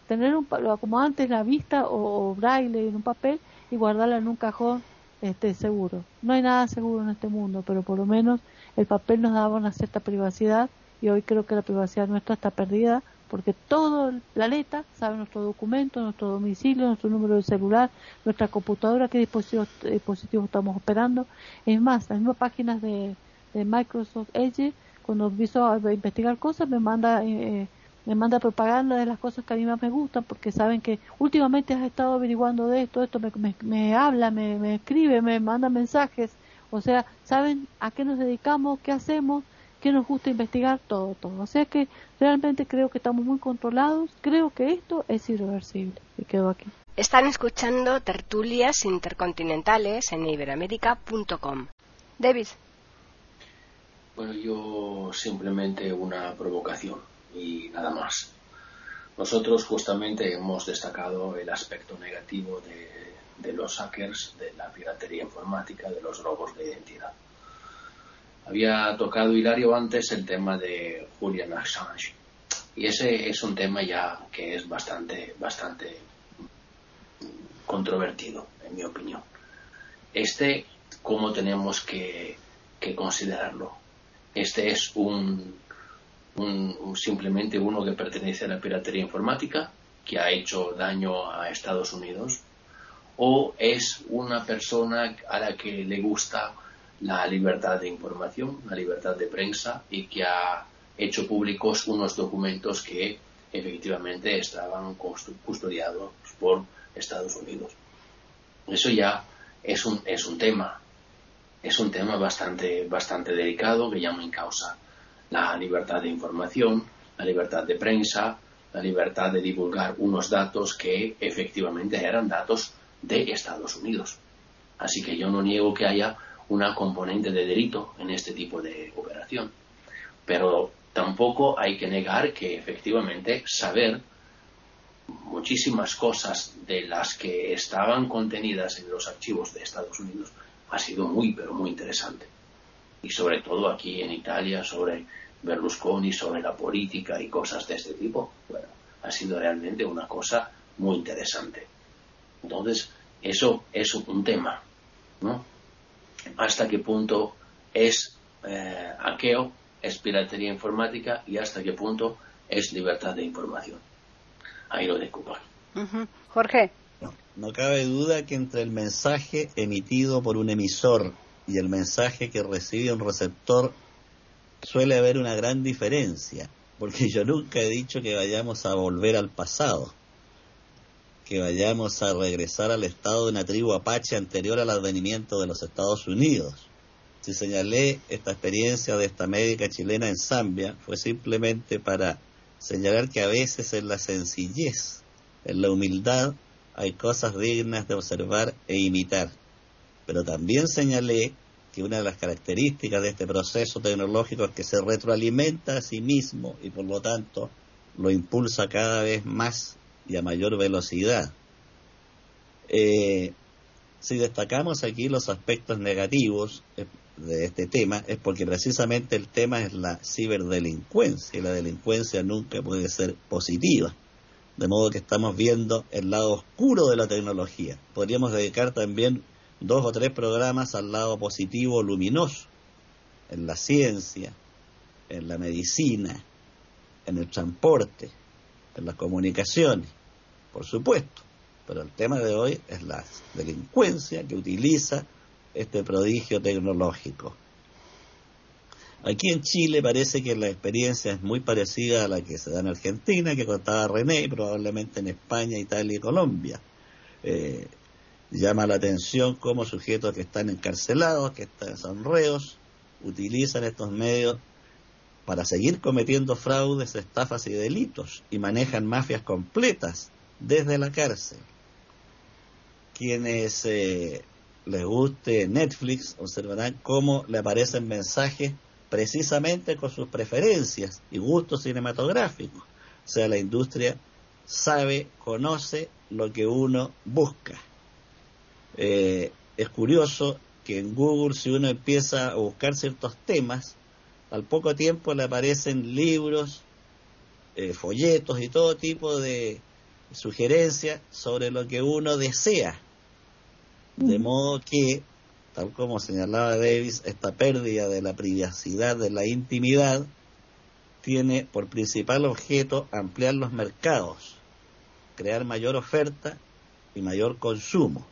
Tener un, como antes la vista o, o braille en un papel y guardarla en un cajón este, seguro. No hay nada seguro en este mundo, pero por lo menos el papel nos daba una cierta privacidad y hoy creo que la privacidad nuestra está perdida porque todo el planeta sabe nuestro documento, nuestro domicilio, nuestro número de celular, nuestra computadora, qué dispositivos, dispositivos estamos operando. Es más, las mismas páginas de, Microsoft Edge, cuando empiezo a investigar cosas, me manda eh, me manda propaganda de las cosas que a mí más me gustan porque saben que últimamente has estado averiguando de esto, esto me, me, habla, me, me, escribe, me manda mensajes, o sea, saben a qué nos dedicamos, qué hacemos, qué nos gusta investigar, todo, todo. O sea que realmente creo que estamos muy controlados, creo que esto es irreversible. Y quedo aquí. Están escuchando tertulias intercontinentales en iberamérica.com. David. Bueno, yo simplemente una provocación y nada más. Nosotros justamente hemos destacado el aspecto negativo de, de los hackers, de la piratería informática, de los robos de identidad. Había tocado Hilario antes el tema de Julian Assange y ese es un tema ya que es bastante, bastante controvertido, en mi opinión. Este, ¿cómo tenemos que, que considerarlo? Este es un, simplemente uno que pertenece a la piratería informática, que ha hecho daño a Estados Unidos, o es una persona a la que le gusta la libertad de información, la libertad de prensa y que ha hecho públicos unos documentos que efectivamente estaban custodiados por Estados Unidos. Eso ya es un, es un tema, es un tema bastante, bastante delicado que llama en causa la libertad de información, la libertad de prensa, la libertad de divulgar unos datos que efectivamente eran datos de Estados Unidos. Así que yo no niego que haya una componente de delito en este tipo de operación. Pero tampoco hay que negar que efectivamente saber muchísimas cosas de las que estaban contenidas en los archivos de Estados Unidos ha sido muy, pero muy interesante. Y sobre todo aquí en Italia, sobre Berlusconi, sobre la política y cosas de este tipo. Bueno, ha sido realmente una cosa muy interesante. Entonces, eso es un tema, ¿no? Hasta qué punto es eh, hackeo, es piratería informática y hasta qué punto es libertad de información. Ahí lo dejo. Jorge. no cabe duda que entre el mensaje emitido por un emisor y el mensaje que recibe un receptor suele haber una gran diferencia, porque yo nunca he dicho que vayamos a volver al pasado, que vayamos a regresar al estado de una tribu apache anterior al advenimiento de los Estados Unidos. Si señalé esta experiencia de esta médica chilena en Zambia, fue simplemente para señalar que a veces en la sencillez, en la humildad, hay cosas dignas de observar e imitar. Pero también señalé que una de las características de este proceso tecnológico es que se retroalimenta a sí mismo y por lo tanto lo impulsa cada vez más y a mayor velocidad. Eh, si destacamos aquí los aspectos negativos eh, de este tema es porque precisamente el tema es la ciberdelincuencia y la delincuencia nunca puede ser positiva. De modo que estamos viendo el lado oscuro de la tecnología. Podríamos dedicar también dos o tres programas al lado positivo luminoso, en la ciencia, en la medicina, en el transporte, en las comunicaciones, por supuesto. Pero el tema de hoy es la delincuencia que utiliza este prodigio tecnológico. Aquí en Chile parece que la experiencia es muy parecida a la que se da en Argentina, que contaba René, y probablemente en España, Italia y Colombia. Eh, llama la atención cómo sujetos que están encarcelados, que están, son reos, utilizan estos medios para seguir cometiendo fraudes, estafas y delitos y manejan mafias completas desde la cárcel. Quienes eh, les guste Netflix observarán cómo le aparecen mensajes precisamente con sus preferencias y gustos cinematográficos. O sea, la industria sabe, conoce lo que uno busca. Eh, es curioso que en Google si uno empieza a buscar ciertos temas, al poco tiempo le aparecen libros, eh, folletos y todo tipo de sugerencias sobre lo que uno desea. De modo que, tal como señalaba Davis, esta pérdida de la privacidad, de la intimidad, tiene por principal objeto ampliar los mercados, crear mayor oferta y mayor consumo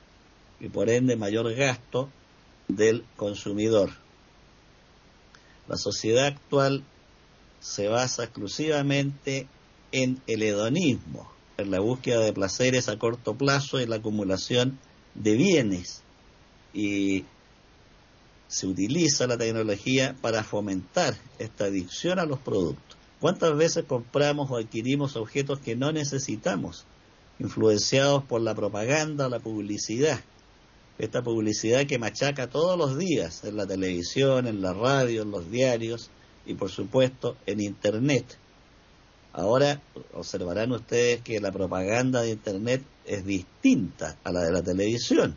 y por ende mayor gasto del consumidor. La sociedad actual se basa exclusivamente en el hedonismo, en la búsqueda de placeres a corto plazo y la acumulación de bienes. Y se utiliza la tecnología para fomentar esta adicción a los productos. ¿Cuántas veces compramos o adquirimos objetos que no necesitamos, influenciados por la propaganda la publicidad? esta publicidad que machaca todos los días en la televisión, en la radio, en los diarios y por supuesto en Internet. Ahora observarán ustedes que la propaganda de Internet es distinta a la de la televisión.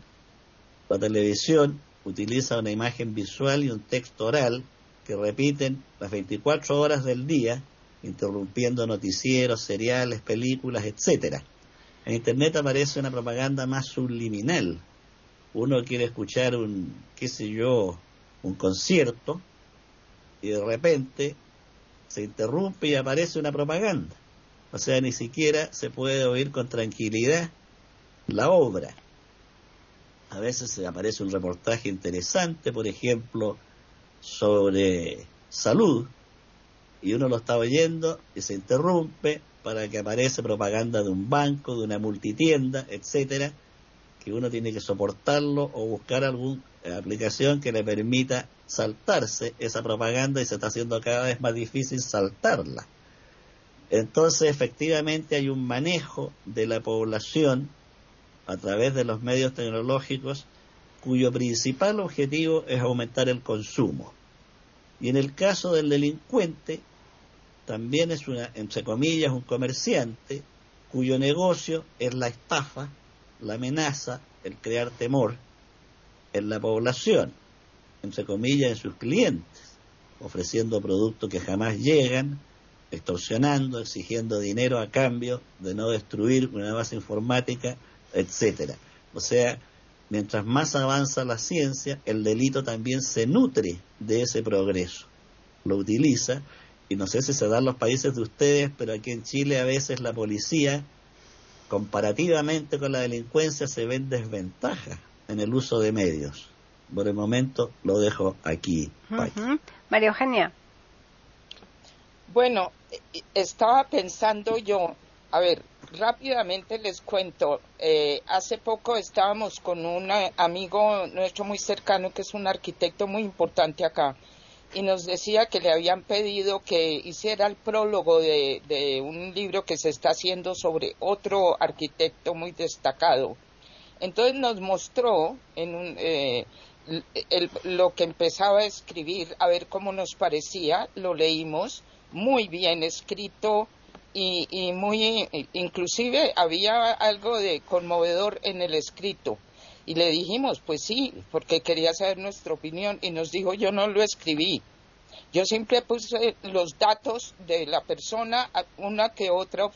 La televisión utiliza una imagen visual y un texto oral que repiten las 24 horas del día, interrumpiendo noticieros, seriales, películas, etc. En Internet aparece una propaganda más subliminal, uno quiere escuchar un, qué sé yo, un concierto y de repente se interrumpe y aparece una propaganda. O sea, ni siquiera se puede oír con tranquilidad la obra. A veces aparece un reportaje interesante, por ejemplo, sobre salud, y uno lo está oyendo y se interrumpe para que aparece propaganda de un banco, de una multitienda, etcétera, que uno tiene que soportarlo o buscar alguna aplicación que le permita saltarse esa propaganda y se está haciendo cada vez más difícil saltarla. Entonces, efectivamente, hay un manejo de la población a través de los medios tecnológicos cuyo principal objetivo es aumentar el consumo. Y en el caso del delincuente, también es una, entre comillas, un comerciante cuyo negocio es la estafa, la amenaza, el crear temor en la población, entre comillas, en sus clientes, ofreciendo productos que jamás llegan, extorsionando, exigiendo dinero a cambio de no destruir una base informática, etcétera. O sea, mientras más avanza la ciencia, el delito también se nutre de ese progreso. Lo utiliza, y no sé si se da en los países de ustedes, pero aquí en Chile a veces la policía, comparativamente con la delincuencia, se ve en desventaja en el uso de medios. Por el momento lo dejo aquí. María Eugenia. Bueno, estaba pensando yo, a ver, rápidamente les cuento, eh, hace poco estábamos con un amigo nuestro muy cercano que es un arquitecto muy importante acá y nos decía que le habían pedido que hiciera el prólogo de, un libro que se está haciendo sobre otro arquitecto muy destacado. Entonces nos mostró en un, eh, lo que empezaba a escribir, a ver cómo nos parecía, lo leímos, muy bien escrito y, y muy, inclusive había algo de conmovedor en el escrito. Y le dijimos, pues sí, porque quería saber nuestra opinión y nos dijo, yo no lo escribí. Yo siempre puse los datos de la persona, una que otra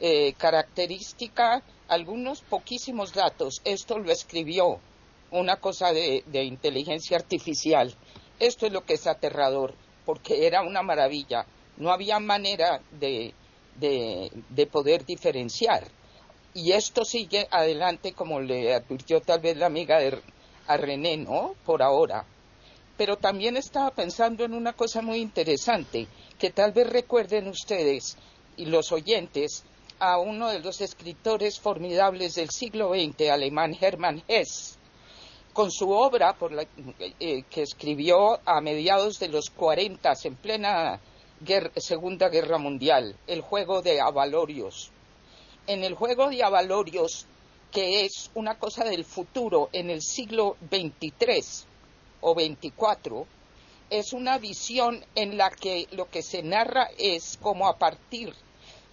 eh, característica, algunos poquísimos datos. Esto lo escribió una cosa de, inteligencia artificial. Esto es lo que es aterrador, porque era una maravilla. No había manera de, de, poder diferenciar. Y esto sigue adelante, como le advirtió tal vez la amiga de, a René, ¿no? Por ahora. Pero también estaba pensando en una cosa muy interesante, que tal vez recuerden ustedes y los oyentes a uno de los escritores formidables del siglo XX, alemán Hermann Hesse, con su obra eh, que escribió a mediados de los 40, en plena Segunda Guerra Mundial, el juego de Avalorios. En el juego de Avalorios, que es una cosa del futuro en el siglo XXIII o XXIV, es una visión en la que lo que se narra es como a partir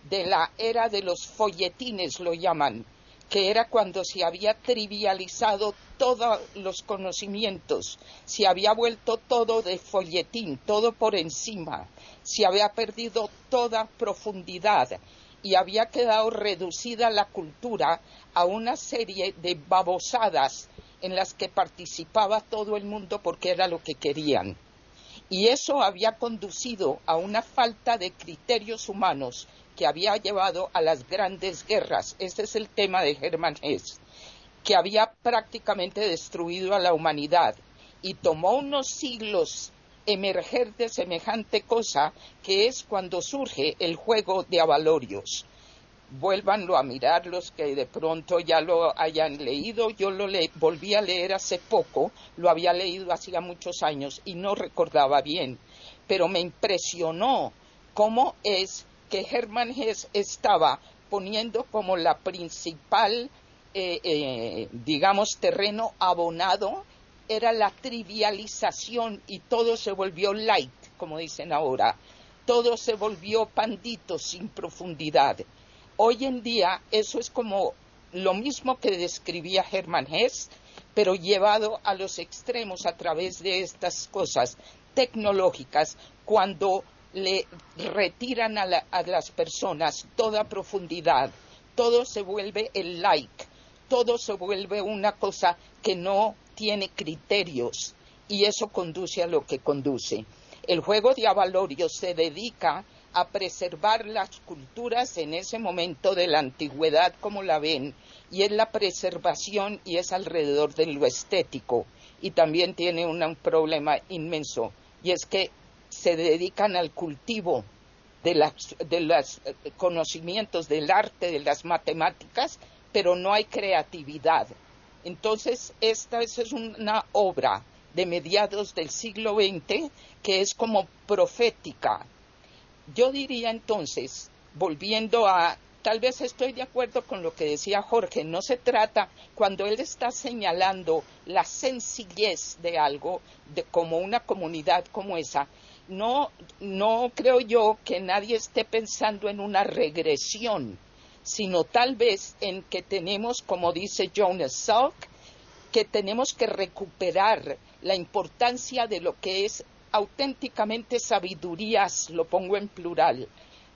de la era de los folletines, lo llaman, que era cuando se había trivializado todos los conocimientos, se había vuelto todo de folletín, todo por encima, se había perdido toda profundidad y había quedado reducida la cultura a una serie de babosadas en las que participaba todo el mundo porque era lo que querían. Y eso había conducido a una falta de criterios humanos que había llevado a las grandes guerras. Este es el tema de Hermann Hesse, que había prácticamente destruido a la humanidad y tomó unos siglos emerger de semejante cosa que es cuando surge el juego de avalorios. Vuélvanlo a mirar los que de pronto ya lo hayan leído. Yo lo volví a leer hace poco, lo había leído hacía muchos años y no recordaba bien, pero me impresionó cómo es que Hermann Hesse estaba poniendo como la principal, eh, eh, digamos, terreno abonado, era la trivialización y todo se volvió light, como dicen ahora. Todo se volvió pandito sin profundidad. Hoy en día eso es como lo mismo que describía Hermann Hesse, pero llevado a los extremos a través de estas cosas tecnológicas, cuando le retiran a, las personas toda profundidad, todo se vuelve el like, todo se vuelve una cosa que no tiene criterios. Y eso conduce a lo que conduce. El juego de Avalorio se dedica a preservar las culturas en ese momento de la antigüedad como la ven y es la preservación y es alrededor de lo estético. Y también tiene un problema inmenso y es que se dedican al cultivo de los eh, conocimientos del arte, de las matemáticas, pero no hay creatividad. Entonces, esta es una obra de mediados del siglo XX que es como profética. Yo diría entonces, volviendo a, tal vez estoy de acuerdo con lo que decía Jorge, no se trata, cuando él está señalando la sencillez de algo, de, como una comunidad como esa, no, no creo yo que nadie esté pensando en una regresión, sino tal vez en que tenemos, como dice Jonas Salk, que tenemos que recuperar la importancia de lo que es auténticamente sabidurías, lo pongo en plural,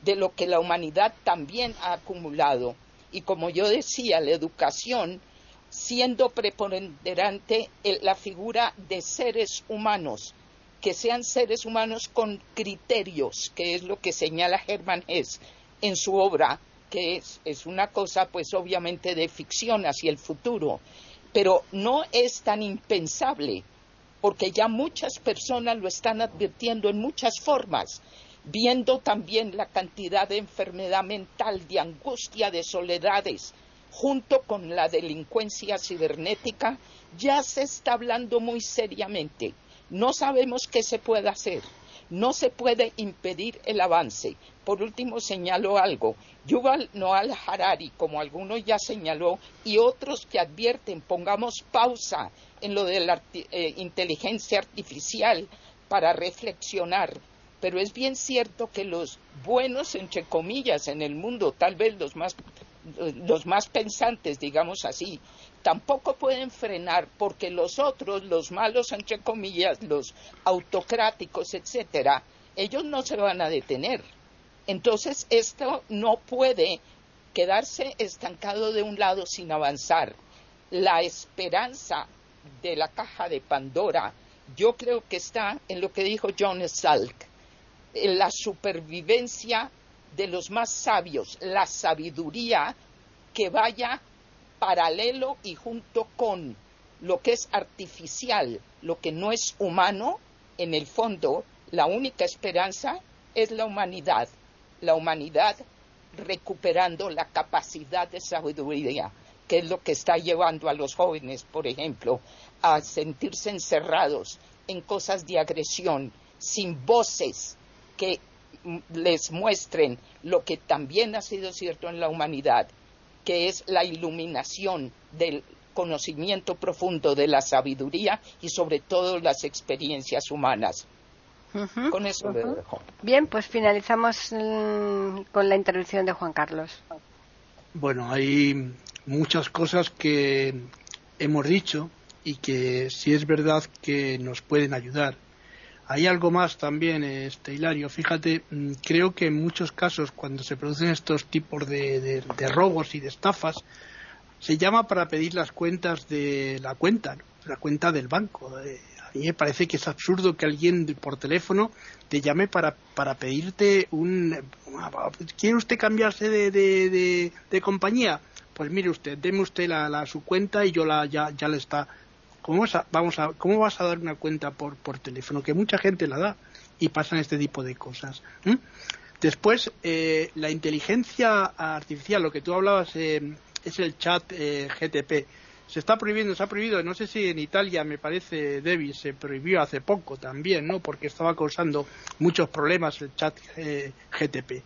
de lo que la humanidad también ha acumulado. Y como yo decía, la educación siendo preponderante la figura de seres humanos, que sean seres humanos con criterios, que es lo que señala Hermann Hesse en su obra, que es, es una cosa pues obviamente de ficción hacia el futuro, pero no es tan impensable, porque ya muchas personas lo están advirtiendo en muchas formas, viendo también la cantidad de enfermedad mental, de angustia, de soledades, junto con la delincuencia cibernética, ya se está hablando muy seriamente. No sabemos qué se puede hacer. No se puede impedir el avance. Por último, señalo algo. Yuval Noal Harari, como algunos ya señaló, y otros que advierten, pongamos pausa en lo de la eh, inteligencia artificial para reflexionar. Pero es bien cierto que los buenos, entre comillas, en el mundo, tal vez los más los más pensantes, digamos así, tampoco pueden frenar porque los otros, los malos entre comillas, los autocráticos, etcétera, ellos no se van a detener. Entonces esto no puede quedarse estancado de un lado sin avanzar. La esperanza de la caja de Pandora, yo creo que está en lo que dijo John Salk, en la supervivencia de los más sabios, la sabiduría que vaya paralelo y junto con lo que es artificial, lo que no es humano, en el fondo, la única esperanza es la humanidad. La humanidad recuperando la capacidad de sabiduría, que es lo que está llevando a los jóvenes, por ejemplo, a sentirse encerrados en cosas de agresión, sin voces que les muestren lo que también ha sido cierto en la humanidad, que es la iluminación del conocimiento profundo de la sabiduría y sobre todo las experiencias humanas. Con eso dejo. Bien, pues finalizamos mm, con la intervención de Juan Carlos. Bueno, hay muchas cosas que hemos dicho y que si es verdad que nos pueden ayudar hay algo más también, este, Hilario. Fíjate, mm, creo que en muchos casos, cuando se producen estos tipos de, robos y de estafas, se llama para pedir las cuentas de la cuenta, la cuenta del banco. Eh, a mí me parece que es absurdo que alguien por teléfono te llame para, para pedirte un... ¿Quiere usted cambiarse de, de, compañía? Pues mire usted, deme usted la, su cuenta y yo la, ya, ya le está ¿Cómo vas a, vamos a, ¿Cómo vas a dar una cuenta por, teléfono? Que mucha gente la da y pasan este tipo de cosas. Después, eh, la inteligencia artificial, lo que tú hablabas eh, es el chat eh, GTP. Se está prohibiendo, se ha prohibido, no sé si en Italia, me parece, Debbie, se prohibió hace poco también, ¿no? Porque estaba causando muchos problemas el chat GTP.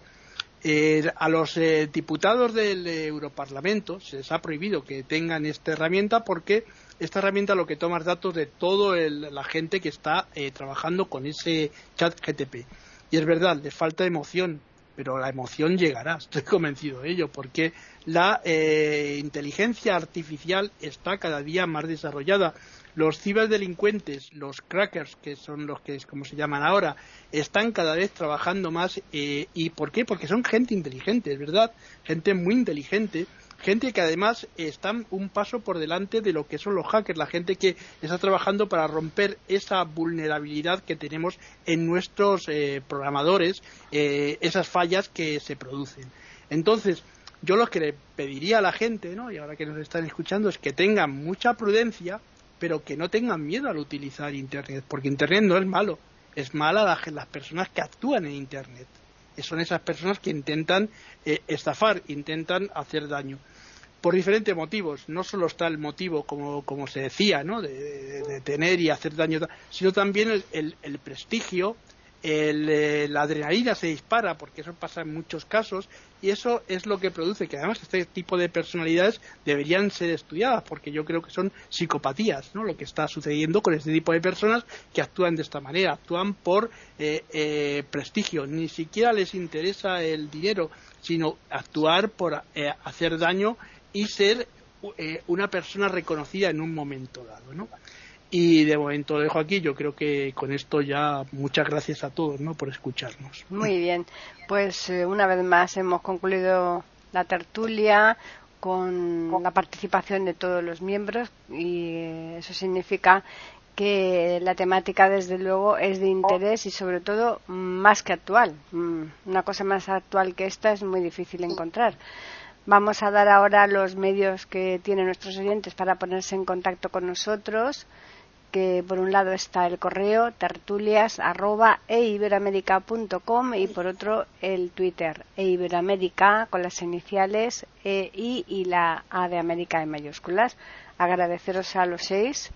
a los diputados del Europarlamento se les ha prohibido que tengan esta herramienta porque esta herramienta lo que toma es datos de toda la gente que está eh, trabajando con ese chat GTP. Y es verdad, le falta emoción, pero la emoción llegará, (laughs) estoy convencido de ello, porque la eh, inteligencia artificial está cada día más desarrollada. Los ciberdelincuentes, los crackers, que son los que es como se llaman ahora, están cada vez trabajando más. Eh, ¿Y por qué? Porque son gente inteligente, es verdad, gente muy inteligente gente que además están un paso por delante de lo que son los hackers, la gente que está trabajando para romper esa vulnerabilidad que tenemos en nuestros eh, programadores, eh, esas fallas que se producen. Entonces, yo lo que le pediría a la gente, ¿no? y ahora que nos están escuchando, es que tengan mucha prudencia, pero que no tengan miedo al utilizar Internet, porque Internet no es malo, es mala las personas que actúan en Internet son esas personas que intentan eh, estafar, intentan hacer daño. Por diferentes motivos, no solo está el motivo, como, como se decía, ¿no? de, tener y hacer daño, sino también el, prestigio, eh, la adrenalina se dispara, porque eso pasa en muchos casos, y eso es lo que produce que además este tipo de personalidades deberían ser estudiadas, porque yo creo que son psicopatías, ¿no? Lo que está sucediendo con este tipo de personas que actúan de esta manera, actúan por eh, eh, prestigio, ni siquiera les interesa el dinero, sino actuar por hacer daño y ser una persona reconocida en un momento dado, ¿no? Y de momento lo dejo aquí. Yo creo que con esto ya muchas gracias a todos ¿no? por escucharnos. Muy bien. Pues eh, una vez más hemos concluido la tertulia con la participación de todos los miembros y eso significa que la temática desde luego es de interés y sobre todo más que actual. Mm, una cosa más actual que esta es muy difícil encontrar. Vamos a dar ahora los medios que tienen nuestros oyentes para ponerse en contacto con nosotros que por un lado está el correo tertulias y por otro el Twitter eiberamérica con las iniciales E, I y la A de América en mayúsculas. Agradeceros a los seis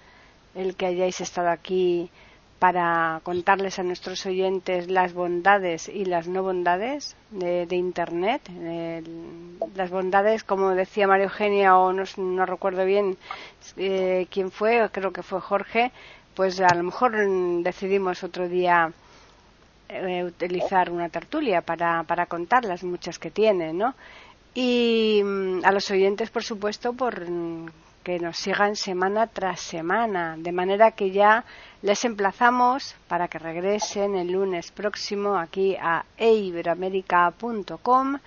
el que hayáis estado aquí para contarles a nuestros oyentes las bondades y las no bondades de, Internet. las bondades, como decía María Eugenia, o no, recuerdo bien eh, quién fue, creo que fue Jorge, pues a lo mejor decidimos otro día eh, utilizar una tertulia para, para contar las muchas que tiene, ¿no? Y mm, a los oyentes, por supuesto, por que nos sigan semana tras semana, de manera que ya les emplazamos para que regresen el lunes próximo aquí a eiberoamerica.com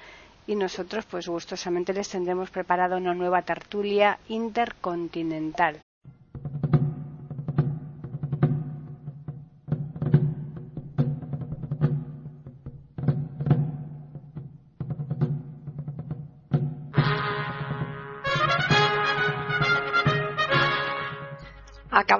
y nosotros pues gustosamente les tendremos preparado una nueva tertulia intercontinental.